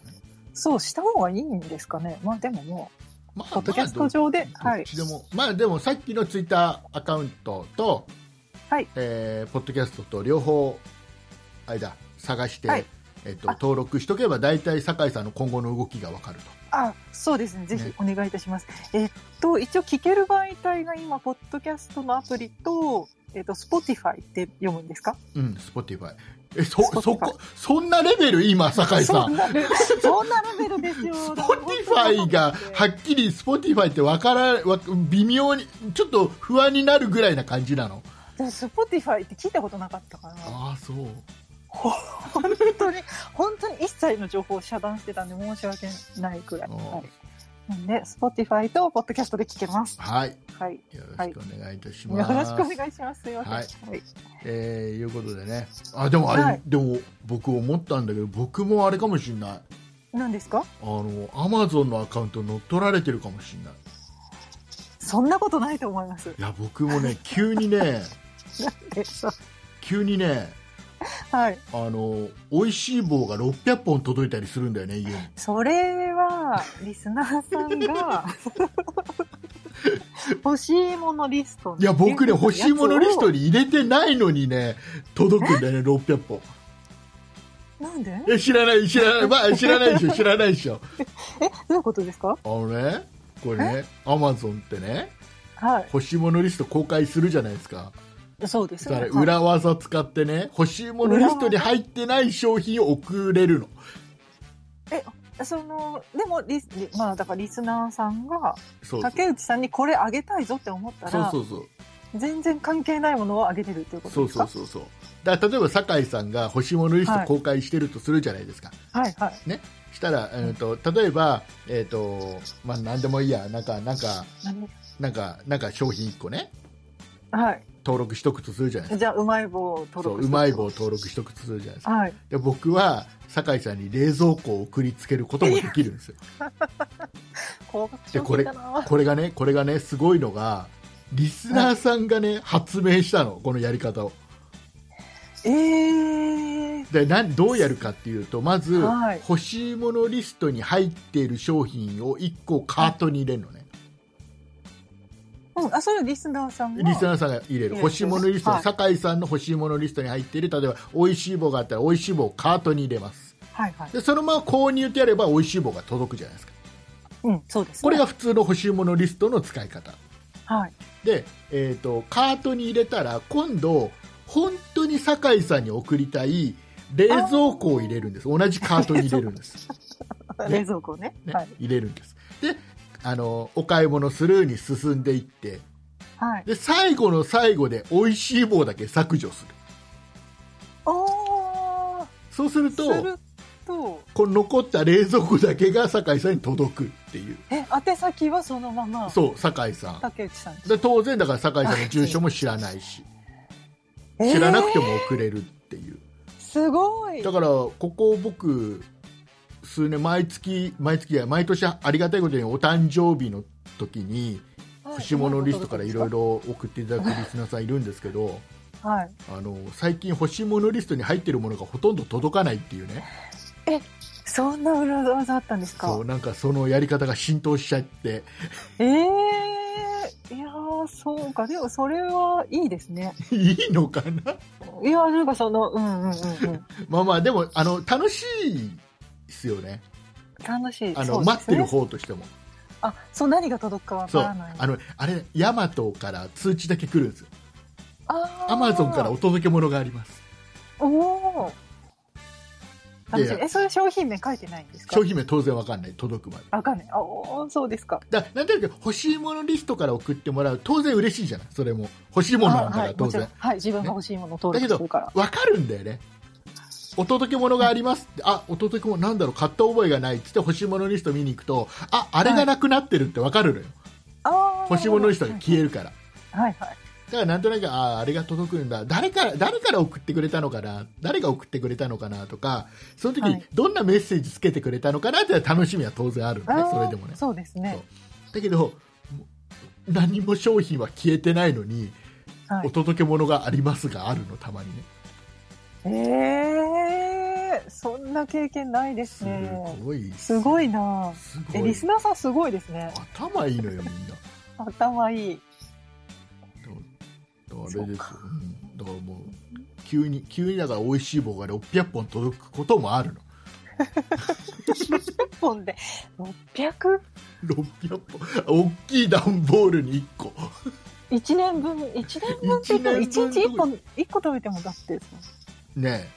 そうした方がいいんですかね。まあでももまあうポッドキャスト上で、まあどはいでも、まあでもさっきのツイッターアカウントと、はい。えーポッドキャストと両方間探して、はい。えっとあ登録しとけば大体酒井さんの今後の動きがわかるとあそうですね。ぜひね。お願いいたします、えっと一応聞ける媒体が今ポッドキャストのアプリとえっと Spotify って読むんですか？うん、Spotify。え、そ、そこ、そんなレベル？今、酒井さん。そんな レベルですよ。Spotify がはっきり Spotify ってわからわ微妙にちょっと不安になるぐらいな感じなの？ Spotify って聞いたことなかったから。ああそう本当に本当に一切の情報を遮断してたんで申し訳ないくらい、はいなんで、Spotify と Podcast で聞けます。はい。はい。よろしくお願いいたしよます。ろしくお願いします。すいません。はいはい。えー、いうことでね。あ、でもあれ、はいでも僕思ったんだけど、僕もあれかもしれない。何ですか？あの、Amazon のアカウント乗っ取られてるかもしれない。そんなことないと思います。いや、僕もね、急にね、なんで急にね、はい。あの、美味しい棒が600本届いたりするんだよね、家に。それは、リスナーさんが、欲しいものリストいや、僕ね、欲しいものリストに。に入れてないのにね、届くんだよね、600本。なんで？え、知らない、知らない、まあ、知らないでしょ、知らないでしょ。え、どういうことですか？あのね、これね、Amazon ってね、は欲しいものリスト公開するじゃないですか。い。そうですだから。裏技使ってね、欲しいものリストに入ってない商品を送れるの。その、でもリス、まあ、だからリスナーさんが、そうそう竹内さんにこれあげたいぞって思ったら、そうそうそう。全然関係ないものをあげれるっていうことそうですか？そうそうそう。だから例えば酒井さんが欲しいものリスト公開してるとするじゃないですか。はいはい。したら、えー、と例えば、えっ、と、まあ、なんでもいいや、なんか、なんか、何なんか、なんか商品1個ね、はい。登録しとくとするじゃないですか。じゃあ、うまい棒を登録うまい棒を登録しとくとするじゃないですか。はい。で僕は、酒井さんに冷蔵庫を送りつけることもできるんですよ。でこれ。これがね、これがね、すごいのが、リスナーさんがね、発明したの、このやり方を。ええー。でなんどうやるかっていうと、まず、はい欲しいものリストに入っている商品を1個カートに入れるのね。うん、あ、それリスナーさんが。リスナーさんが入れる。欲しいものリストに、はい酒井さんの欲しいものリストに入っている、例えば、美味しい棒があったら、美味しい棒をカートに入れます。はいはい。で、そのまま購入ってやれば、美味しい棒が届くじゃないですか。うん、そうです、ね。これが普通の欲しいものリストの使い方。はい。で、えっ、と、カートに入れたら、今度、本当に酒井さんに送りたい冷蔵庫を入れるんです。同じカートに入れるんです。冷蔵庫ね。ねはい。入れるんです。で、あの、お買い物するに進んでいって、はい。で、最後の最後で美味しい棒だけ削除する。そうすると、この残った冷蔵庫だけが酒井さんに届くっていう。え、宛先はそのまま、そう、酒井さん。竹内さんで当然だから酒井さんの住所も知らないし、えー知らなくても送れるっていう。すごい。だから、ここ僕、数年、毎月、毎月や、毎年ありがたいことにお誕生日の時に、欲しいものリストからいろいろ送っていただくリスナーさんいるんですけど、はい。あの、最近欲しいものリストに入ってるものがほとんど届かないっていうね。そんな裏技あったんですか？そう、なんかそのやり方が浸透しちゃって、ええー。いやー、そうか。でも、それはいいですね。いいのかな？いや、なんかその、うんうんうんうん。まあまあ、でも、あの、楽しいですよね。楽しい。あの、ね待ってる方としても。あ、そう、何が届くかわ。からない。あの、あれ、ヤマトから通知だけ来るんですよ。あアマゾンからお届け物があります。おおえ、それ商品名書いてないんですか？商品名当然わかんない。届くまで。わかんない。あそうですか。だなんとなく欲しいものリストから送ってもらう。当然嬉しいじゃない？それも。欲しいものなんだかあはい、ら当然。はい、自分が欲しいものを登録してるから。わかるんだよね。お届け物がありますって、あ、お届け物なんだろう、買った覚えがないっつって欲しいものリスト見に行くと、あ、あれがなくなってるってわかるのよ。あー欲しいものリストが消えるから。はいはい。だからなんとなく、ああ、あれが届くんだ。誰から、誰から送ってくれたのかな？誰が送ってくれたのかなとか、その時にはいどんなメッセージつけてくれたのかなって楽しみは当然あるのね、あーそれでもね。そうですね。だけど、何も商品は消えてないのに、はい。お届け物がありますがあるの、たまにね。えー、そんな経験ないですすね。ごい。すごいなえ、すごいリス。ナーさんすごいですね。頭いいのよ、みんな。頭いい。だからあれですよ、うん、だからもう急に急にだから美味しい棒が600本届くこともあるの1本で 600? 600本大きい段ボールに1個1年分、1年分って言ったら1一年分日1本、一個食べてもだって、ね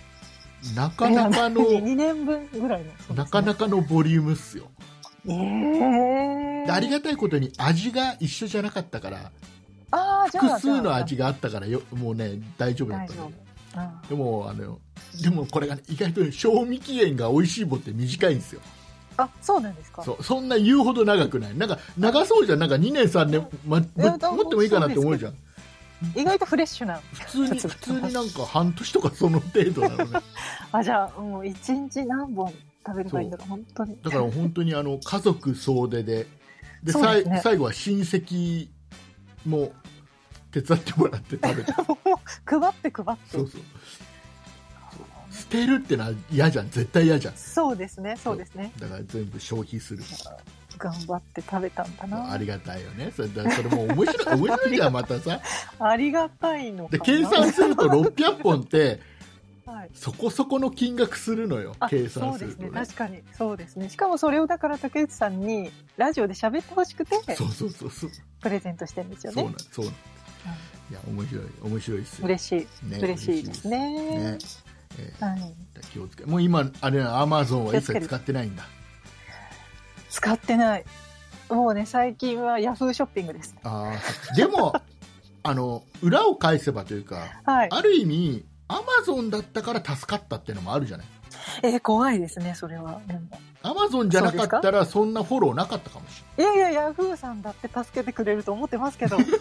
えなかなかの 2年分ぐらいの。なかなかのボリュームっすよ。ええでありがたいことに味が一緒じゃなかったからあーじゃあ複数の味ががあったからよもうね大丈夫だったのでもあのでもこれが、ね、意外とね賞味期限が美味しい棒って短いんですよ。あ、そうなんですか。そうそんな言うほど長くない。なんか長そうじゃん。なんか2年3年、ま、持ってもいいかなって思うじゃん意外とフレッシュな。普通に 普通になんか半年とかその程度なのね。あ、じゃあ、もう一日何本食べればいいんだろう、本当に。だから本当にあの家族総出で。でね。さい最後は親戚も手伝ってもらって食べて。配って配って。そうそう。捨てるってのは嫌じゃん。絶対嫌じゃん。そうですね、そうですね。だから全部消費する頑張って食べたんだな。ありがたいよね。それだそれも面白い 面白いじゃんまたさ。ありがたいのかでな。計算すると600本ってはい。そこそこの金額するのよあ計そうですね。算するとね。確かに。そうですね。しかもそれをだから竹内さんにラジオで喋ってほしくてそうそうそうそう。プレゼントしてるんですよそうねなんそうなん。いや面白い面白いですよ。嬉しい、ね嬉しいですね。ね。えーはい、気をつけもう今あれアマゾンは一切使ってないんだ使ってない。もうね最近はヤフーショッピングです。あーでも あの裏を返せばというかはい。ある意味アマゾンだったから助かったっていうのもあるじゃない？えー怖いですねそれは。アマゾンじゃなかったらそんなフォローなかったかもしい。やいやヤフーさんだって助けてくれると思ってますけど。れない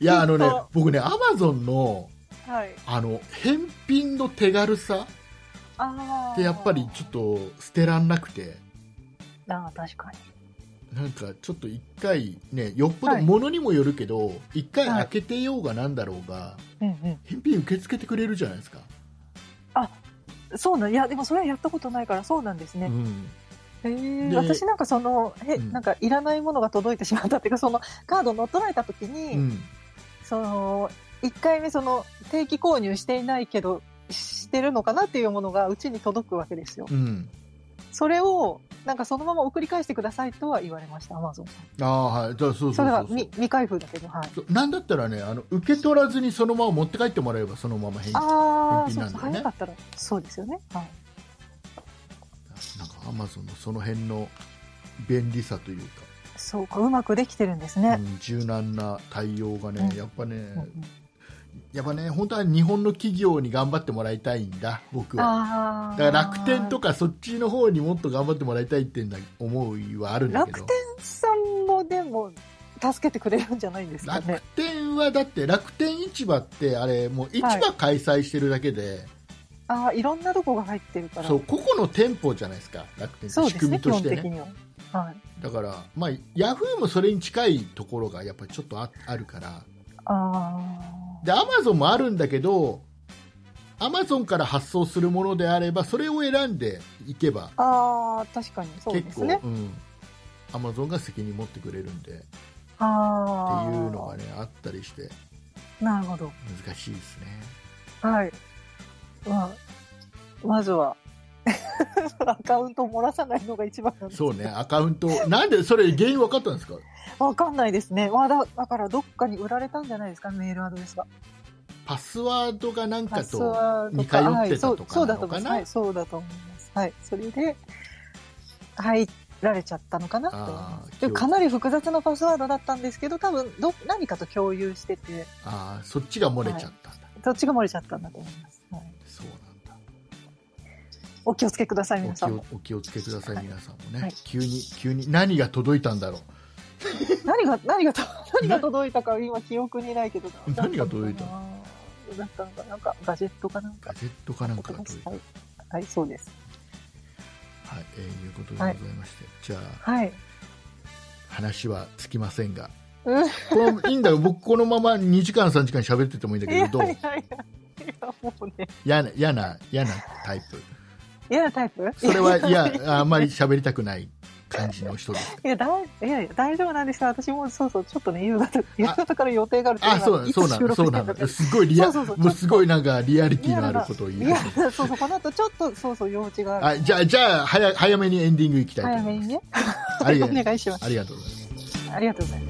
いやあのね僕ねアマゾンのはい。あの返品の手軽さってやっぱりちょっと捨てらんなくてあー確かに。なんかちょっと一回ねよっぽどはい。物にもよるけど一、回はい。開けてようがなんだろうが、うんうん。返品受け付けてくれるじゃないですか、そうなんいやでもそれはやったことないからそうなんですね、うん、へー。で私なんかそのえ、うん。なんかいらないものが届いてしまったっていうかそのカード乗っ取られた時に、うん。その1回目その定期購入していないけどしてるのかなっていうものがうちに届くわけですよ。うん、それをなんかそのまま送り返してくださいとは言われましたアマゾンさん。ああはい。だからそうそうそれは未未開封だけどはい。なんだったらねあの受け取らずにそのまま持って帰ってもらえばそのまま返金ああ、そうそう返品なんだよね。早かったらそうですよね。はい。なんかアマゾンのその辺の便利さというか、そうかうまくできてるんですね、うん柔軟な対応がね、うんやっぱね、うんうんやっぱね本当は日本の企業に頑張ってもらいたいんだ僕は。ああだから楽天とかそっちの方にもっと頑張ってもらいたいってんだ思いはあるんだけど。楽天さんもでも助けてくれるんじゃないんですかね。楽天はだって楽天市場ってあれもう市場開催してるだけで、ああいろんなとこが入ってるから。そう個々の店舗じゃないですか楽天って。仕組みとしてね。本的には。はい。だから、まあ、ヤフーもそれに近いところがやっぱりちょっとああるから。あでアマゾンもあるんだけどアマゾンから発送するものであればそれを選んでいけばあああ確かに。そうで結構、すねうん、アマゾンが責任持ってくれるんでってああいうのがねあったりしてなるほど。難しいですね。はい。まあまずはアカウントを漏らさないのが一番なんですそうねアカウントなんでそれ原因分かったんですか？わかんないですね。まあ、だだからどっかに売られたんじゃないですか、メールアドレスが。パスワードがなんかと似通ってたはい、そうとかそうなのかな？だと思います。はい、そうだと思います。はい、それで入られちゃったのかな？と思いまあーす。でもかなり複雑なパスワードだったんですけど、多分ど何かと共有してて、ああそっちが漏れちゃったんだ、どっちが漏れちゃったんだと思います。はい、そうなんだお気をつけください、お気を皆さんも。お気をつけください、皆さんもね、はい。急に急に何が届いたんだろう。何が、何がと、何が届いたか今記憶にないけど、何が届いたの？だったのかななんかガジェットかなんか。ガ。ジェットかなんかが届いた、ははいい、はい、そうです。えーいうことでございまして、じゃあはい。話はつきませんが。うん。このいいんだよ。僕このまま2時間3時間喋っててもいいんだけどどう？やいやいや、もうね。嫌な嫌な嫌なタイプ嫌なタイプ？それはいややあんまり喋りたくない感じの人ですかいや、だいいやいや、大丈夫なんですよ。私もそうそう、ちょっとね、夕方、夕方から予定があるっていうのあそうなそうな収録そうなしてんだってすごいリアそうそうそうもうすごいなんかリアリティのあることを言いいやますね、そうそう、この後ちょっと、そうそう、用事がある。あじゃあじゃあ早早めにエンディングいきたいと思います早めにね。ありが お願いします。ありがとうございますありがとうございます。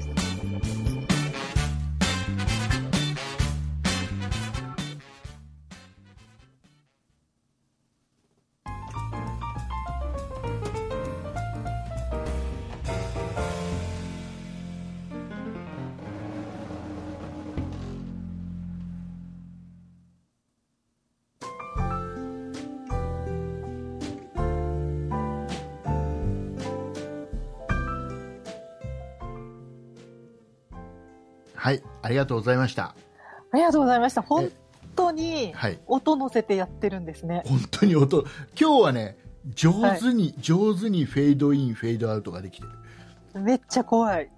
りがとうございました。ありがとうございました。本当にはい、音乗せてやってるんですね。本当に音、今日はね、上手に、上手にフェードイン、フェードアウトができてる。めっちゃ怖い。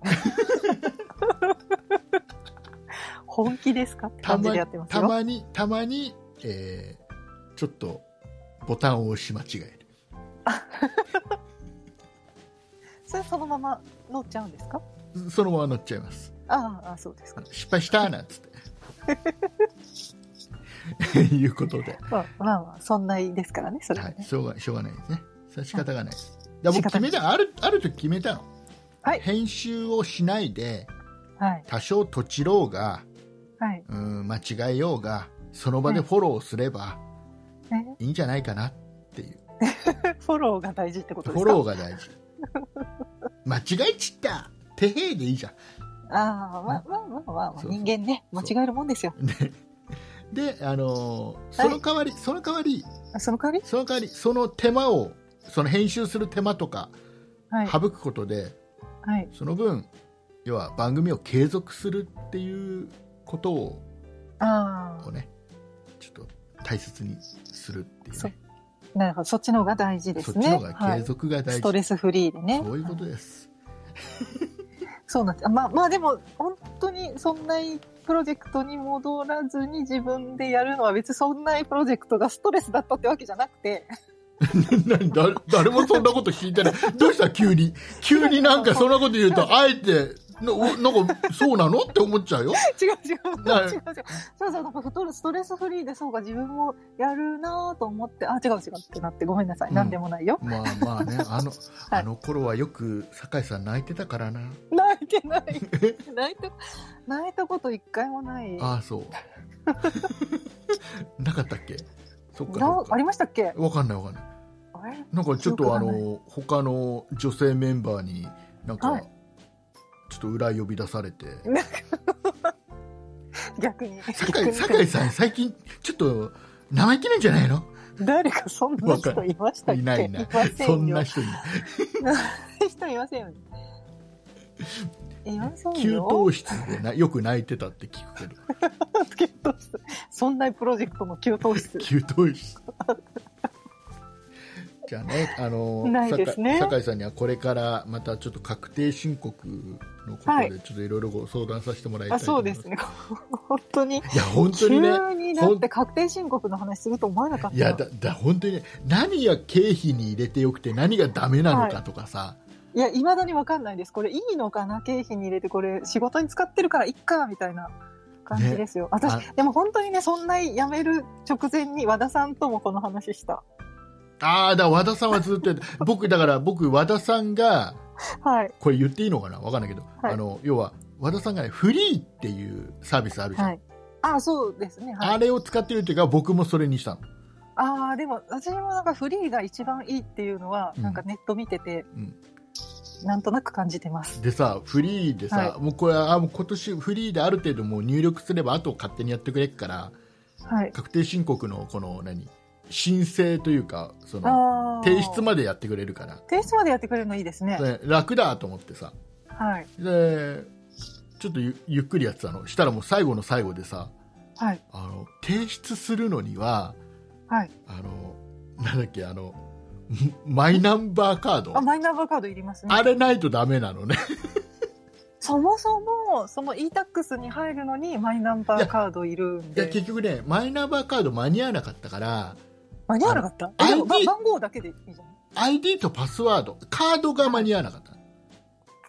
本気ですかってたま感じでやってますよ。たまに、たまに、えーちょっとボタンを押し間違える。それそのまま乗っちゃうんですか？そのまま乗っちゃいます。ああそうですか。失敗したなんつって。いうことで、まあまあまあ、そんないですからね、それはね。はい、しょうがしょうがないですね。それは仕方がないです。だから僕決めたあるある時決めたの。はい編集をしないではい。多少とちろうがはい。うん間違えようがその場でフォローすればねいいんじゃないかなっていう。フォローが大事ってことフォですか？ローが大事。間違えちったてへーでいいじゃん。ああ、まあまあまあまあ、そう人間ね、間違えるもんですよ。で、であのーその代わり、その代わり、あその代わり？その代わり、その手間を、その編集する手間とかはい。省くことで、はい。その分、要は番組を継続するっていうことをあをね、ちょっと大切にするっていうそね。あ、なるほど。そっちの方が大事ですね。そっちの方が継はい。続が大事。ストレスフリーでね。そういうことです。そうなんです。あまあまあでも、本当にそんなプロジェクトに戻らずに自分でやるのは別にそんなプロジェクトがストレスだったってわけじゃなくて、何誰誰もそんなこと聞いてない。どうした急に？急になんかそんなこと言うと、あえて、な なんか、そうなの？って思っちゃうよ。違う違う違うな違う違う。そうそう、なんか太るストレスフリーでそうか自分もやるなと思って、あ、違う違うってなってごめんなさい。うんなんでもないよ。まあまあね、あの、はいあの頃はよく酒井さん泣いてたからな。泣いてない。泣いた、泣いたこと一回もない。ああ、そう。なかったっけ？そっかありましたっけ？わかんないわかんない。なんかちょっとあの、他の女性メンバーに、なんか、はいちょっと裏呼び出されて。逆に。酒井、酒井さん最近、ちょっと、生意気なんじゃないの？誰かそんな人いましたっけ？いないいなそんな人に。人いませんよね。給よ。湯室でなよく泣いてたって聞くけど。給湯室そんなプロジェクトの給湯室。給湯室。じゃあね、あの、ね酒井さんにはこれからまたちょっと確定申告のことはいで、ちょっといろいろご相談させてもらいたいあ、と思い。そうですね。本当に。いや、本当にね。急にだって確定申告の話すると思わなかった。いやだだ本当にね何が経費に入れてよくて何がダメなのかとかさ、いや、未だにわかんないです。これいいのかな経費に入れて、これ仕事に使ってるからいっか、みたいな感じですよ。あ私、でも本当にね、そんな辞める直前に和田さんともこの話した。ああだ和田さんはずっとやって 僕だから僕和田さんがはい。これ言っていいのかな？わかんないけど、はいあの要は和田さんがねフリーっていうサービスあるじゃん、はい。あ、そうですね。はい。あれを使ってるっていうか僕もそれにしたのああ、でも私もなんかフリーが一番いいっていうのは、うんなんかネット見てて、うんなんとなく感じてます。でさフリーでさ、はもうこれあもう今年フリーである程度もう入力すればあと勝手にやってくれっからはい。確定申告のこの何？申請というかその。提出までやってくれるから提出までやってくれるのいいですね。で楽だと思ってさはい。でちょっとゆゆっくりやってたのしたらもう最後の最後でさはい。あの提出するのにははい。あのなんだっけあのマイナンバーカードあ、マイナンバーカードいりますね。あれないとダメなのねそもそも、その e-tax に入るのにマイナンバーカードいるんいやで。結局ねマイナンバーカード間に合わなかったから間に合わなかった？ID 番号だけでいいじゃん。ID とパスワード。カードが間に合わなかった。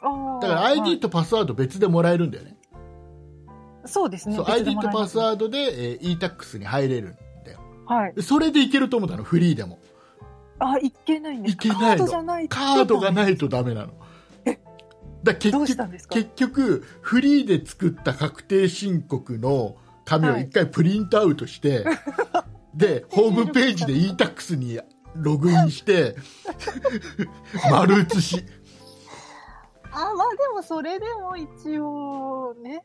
あーだから ID とパスワード別でもらえるんだよね、はいそうですね。そう別で ID ともらえますパスワードで、えー e-tax に入れるんだよ。はい。でそれでいけると思ったのフリーでも。あ、いけないんです。いけないの。カードじゃないとカードがないとダメなの。え？だ結どうし局たんですか？結局フリーで作った確定申告の紙を一回プリントアウトして、でホームページで e-tax にログインして 丸写し。あ、まあでもそれでも一応ね、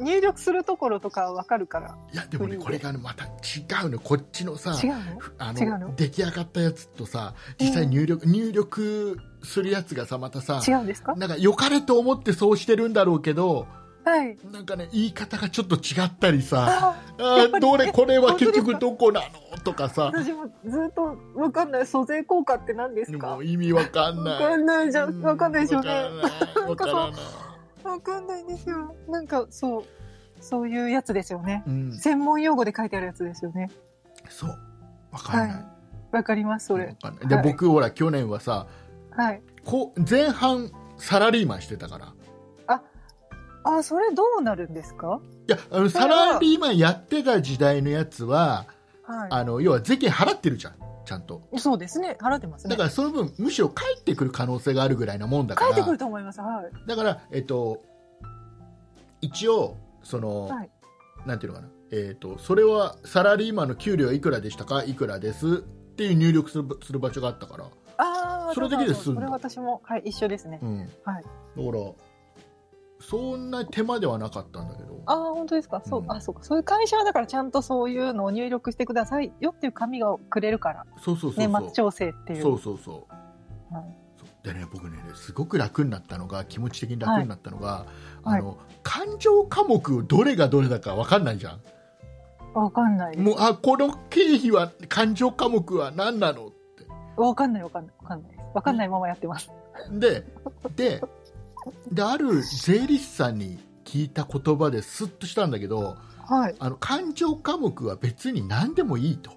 入力するところとかわかるから。いやでもねこれがねまた違うのこっちのさ違うの？あのの？出来上がったやつとさ実際入力、入力するやつがさまたさ違うんですか？なんか良かれと思ってそうしてるんだろうけどはい。なんかね言い方がちょっと違ったりさあどれこれは結局どこなのとかさ私もずっとわかんない。租税効果って何ですもかう意味わかんないわかんないじゃ。うんわかんないですよね。わからないわかんないんですよ。なんか、そう。そういうやつですよね。うん専門用語で書いてあるやつですよね。そうわかんない、はいわかります、それ。で、はい僕ほら去年はさはい。こう前半サラリーマンしてたからあ、それどうなるんですか？いやあのサラリーマンやってた時代のやつははあの要は税金払ってるじゃんちゃんとい。そうですね。払ってますね。だからその分むしろ返ってくる可能性があるぐらいなもんだから書いてくると思います。はい。だからえっと一応その、はいなんていうのかなえっとそれはサラリーマンの給料いくらでしたか？いくらです？っていう入力するする場所があったからああ、それだけで済んだそれ私も、はい、一緒ですね。うんはい。だからそんな手間ではなかったんだけどああ、本当ですか？そう、うんあ、そうか。そういう会社はだからちゃんとそういうのを入力してくださいよっていう紙がくれるから、そうそうそうそう年末調整っていう。そうそうそうはいそうでね僕ねすごく楽になったのが気持ち的に楽になったのが、はいあの感情科目どれがどれだか分かんないじゃんわかんない。もうあこの経費は感情科目は何なのってわかんないわかんないわかんないです。わかんないままやってます。ででである税理士さんに聞いた言葉ですっとしたんだけどはい。あの感情科目は別に何でもいいと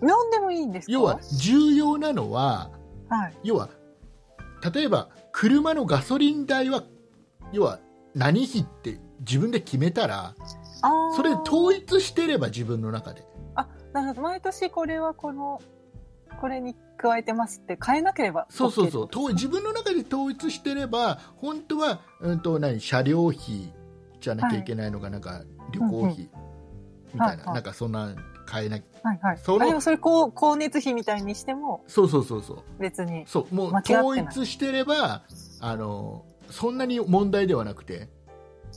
何でもいいんですか？要は重要なのははい。要は例えば車のガソリン代は要は何費って自分で決めたら。それ統一してれば自分の中であ、なるほど。毎年これはこの、これに加えてますって変えなければ OK。そうそうそう。統自分の中で統一してれば本当は、うん、と何車両費じゃなきゃいけないのが、なんか旅行費みたいな、はいはい。なんかそんな変えなはいはい。そのあでもそれ、こう、光熱費みたいにしてもそうそうそうそう。別に。そうもう統一してればあのそんなに問題ではなくて。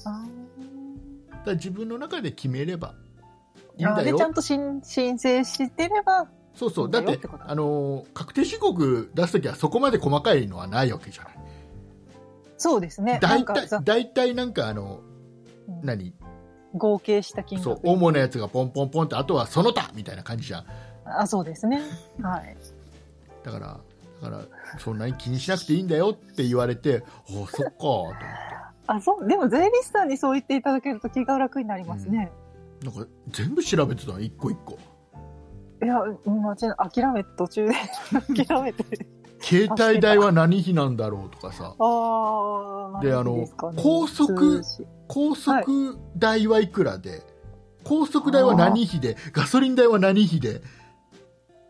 あだ自分の中で決めればいいんだよ。ちゃんと申申請してれば、そうそう。だってあの確定申告出すときはそこまで細かいのはないわけじゃない。そうですね。な大体大体なんかあのうん。何？合計した金そう額。主なやつがポンポンポンってあとはその他みたいな感じじゃん。あ、そうですね。はい。だからだからそんなに気にしなくていいんだよって言われておそっかと思って。あ、そう、でも税理士さんにそう言っていただけると気が楽になりますね。なんか全部調べてたの一個一個いや、うん間違いない諦め、途中で諦めて。携帯代は何費なんだろうとかさああ、であのね高速高速代はいくらで、高速代は何費でガソリン代は何費で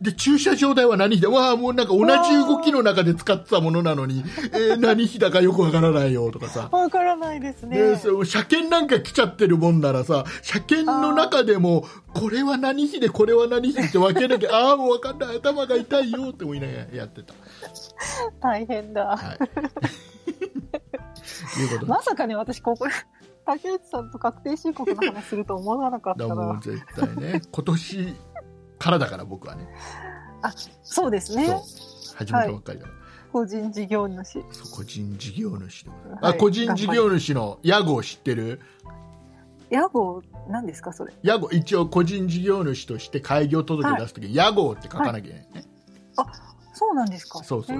で駐車場代は何費でわあもうなんか同じ動きの中で使ってたものなのに、えー 何費だかよくわからないよとかさわからないですね。でそう車検なんか来ちゃってるもんならさ車検の中でもこれは何費でこれは何費って分けなきゃあ あーもう分かんない頭が痛いよって思いながらやってた。大変だ。はい、いうことでまさかね、私、ここ、竹内さんと確定申告の話すると思わなかったな。もう絶対ね今年からだから僕はね。そうですそう。ね。始めたばっかりだ。から、個人事業主。個人事業主でございます、はい。あ個人事業主の屋号知ってる？屋号、何ですか、それ？屋号一応個人事業主として開業届出すとき、屋号って書かなきゃいけないね、そうなんですか。そうそう。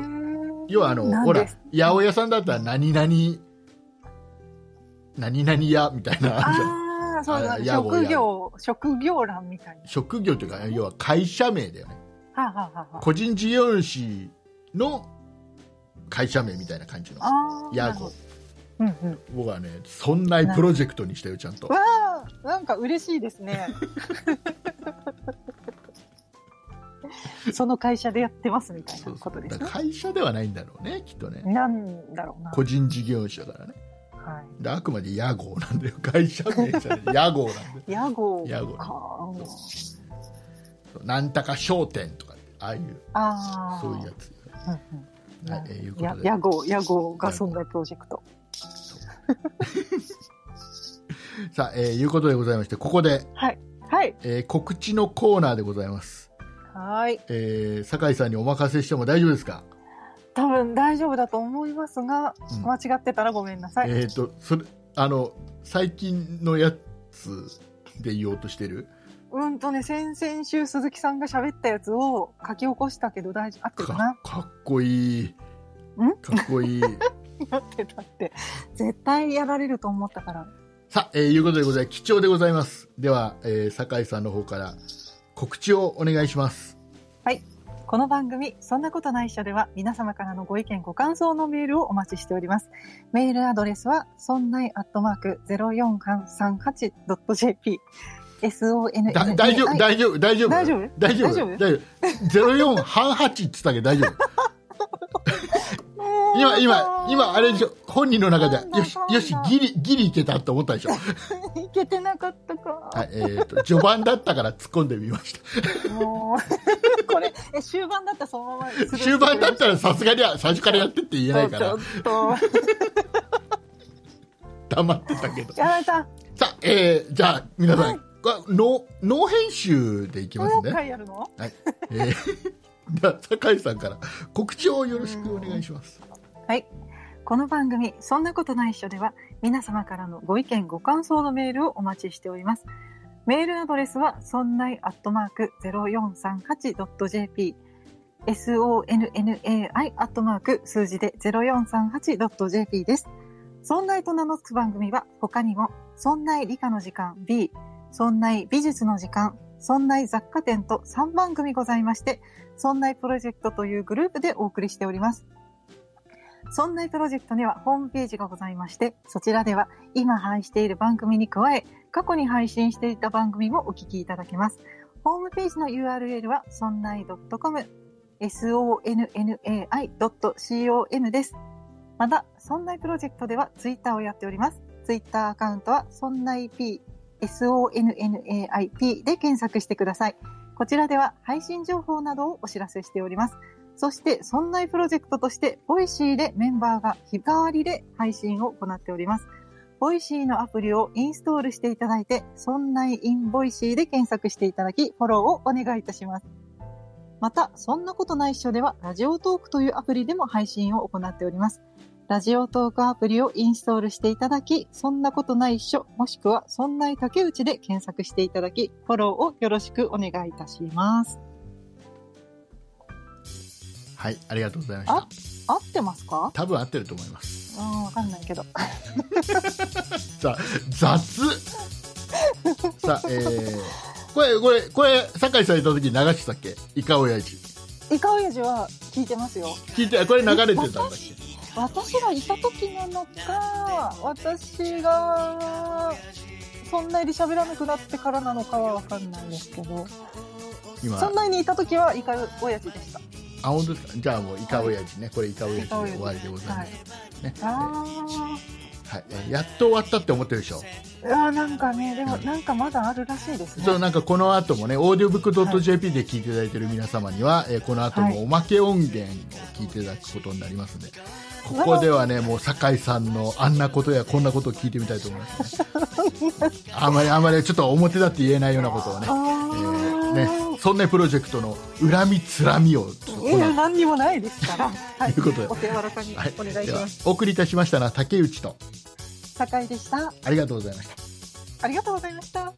要はあのほら八百屋さんだったら何々何々屋みたいな。のあるじゃんそうだ職業、職業欄みたいな。職業というか要は会社名だよね。はあ、はあはあはあ、個人事業主の会社名みたいな感じの。屋号うんうん。僕はねそんなプロジェクトにしたよちゃんと。わあ、なんか嬉しいですね。その会社でやってますみたいなことですね。会社ではないんだろうねきっとね。なんだろうな。個人事業主だからねはい。であくまで屋号なんだよ会社名じゃない屋号なんだよ屋号屋号なんたか商店とかああいうああ。そういうやつ、うんうん。はいえーいうことでや屋号、屋号がそんなプロジェクト。さあ、えーいうことでございましてここで、はい。はい。えー告知のコーナーでございます、はい。えー酒井さんにお任せしても大丈夫ですか、多分大丈夫だと思いますが、うん間違ってたらごめんなさい。えー、とそれあの最近のやつで言おうとしてる？うんとね、先々週鈴木さんが喋ったやつを書き起こしたけど大丈夫、合ってるかな？かかっこいいかっこいい 合ってたって。絶対やられると思ったから。さあ、えーいうことでございます。貴重でございます。では、えー酒井さんの方から告知をお願いします。この番組、そんなことないっしょでは、皆様からのご意見、ご感想のメールをお待ちしております。メールアドレスは、そんないアットマーク 0438.jp。sonnai。だ大丈夫、大丈夫、大丈夫。大丈夫大丈夫？大丈夫？大丈夫？04半8って言ってたけど大丈夫。今、今、今、あれでしょ、本人の中では、よし、よし、ギリ、ギリいけたって思ったでしょ？いけてなかったか。はい、えっ、と、序盤だったから突っ込んでみました。もう、これ、え、終盤だったらそのまま。終盤だったらさすがには最初からやってって言えないからちょっ、と、黙ってたけど。やられた。さあ、えー、じゃあ、皆さはいん、これノー、ノー編集でいきますね。回やるの？はい。えー、では、酒井さんから告知をよろしくお願いします。はい。この番組、そんなことないっしょでは、皆様からのご意見、ご感想のメールをお待ちしております。メールアドレスは、そんないアットマーク 0438.jp、sonnai アットマーク数字で 0438.jp です。そんないと名の付く番組は、他にも、そんない理科の時間 B、そんない美術の時間、そんない雑貨店と3番組ございまして、そんないプロジェクトというグループでお送りしております。そんなプロジェクトにはホームページがございまして、そちらでは今配している番組に加え、過去に配信していた番組もお聞きいただけます。ホームページの URL は、そんない .com、sonnai.com です。また、そんなプロジェクトではツイッターをやっております。ツイッターアカウントは、そんない P、sonnaip で検索してください。こちらでは配信情報などをお知らせしております。そして、そんなプロジェクトとして、ボイシーでメンバーが日替わりで配信を行っております。ボイシーのアプリをインストールしていただいて、そんなインボイシーで検索していただき、フォローをお願いいたします。また、そんなことないっしょでは、ラジオトークというアプリでも配信を行っております。ラジオトークアプリをインストールしていただき、そんなことないっしょ、もしくは、そんな竹内で検索していただき、フォローをよろしくお願いいたします。はい、ありがとうございました。合ってますか？多分合ってると思います。うん、わかんないけど。さあ、雑さあ、えー、これ、これ、これ、酒井さんいた時に流してたっけ？イカオヤジ。イカオヤジは聞いてますよ。聞いて、これ流れてたんだっけ？私がいた時なのか、私が、そんなに喋らなくなってからなのかはわかんないですけど、今、そんなにいた時はイカオヤジでした。あ、本当ですか？じゃあもうイカオヤジね。これイカオヤジで終わりでございます。はいね。あはい。えーやっと終わったって思ってるでしょ？ーあー、なんかね、でもなんかまだあるらしいですね。そう、なんかこの後もね、オーディオブックドット JP で聞いていただいている皆様には、えーこの後もおまけ音源を聞いていただくことになりますので、ここではね、もう酒井さんのあんなことやこんなことを聞いてみたいと思います、あまりあまりちょっと表だって言えないようなことをね、あえーーね、そんなプロジェクトの恨みつらみを、いや、の何にもないですから。はい。ということでお手柔らかにはいお願いします。お送りいたしましたのは竹内と、酒井でした。ありがとうございました。ありがとうございました。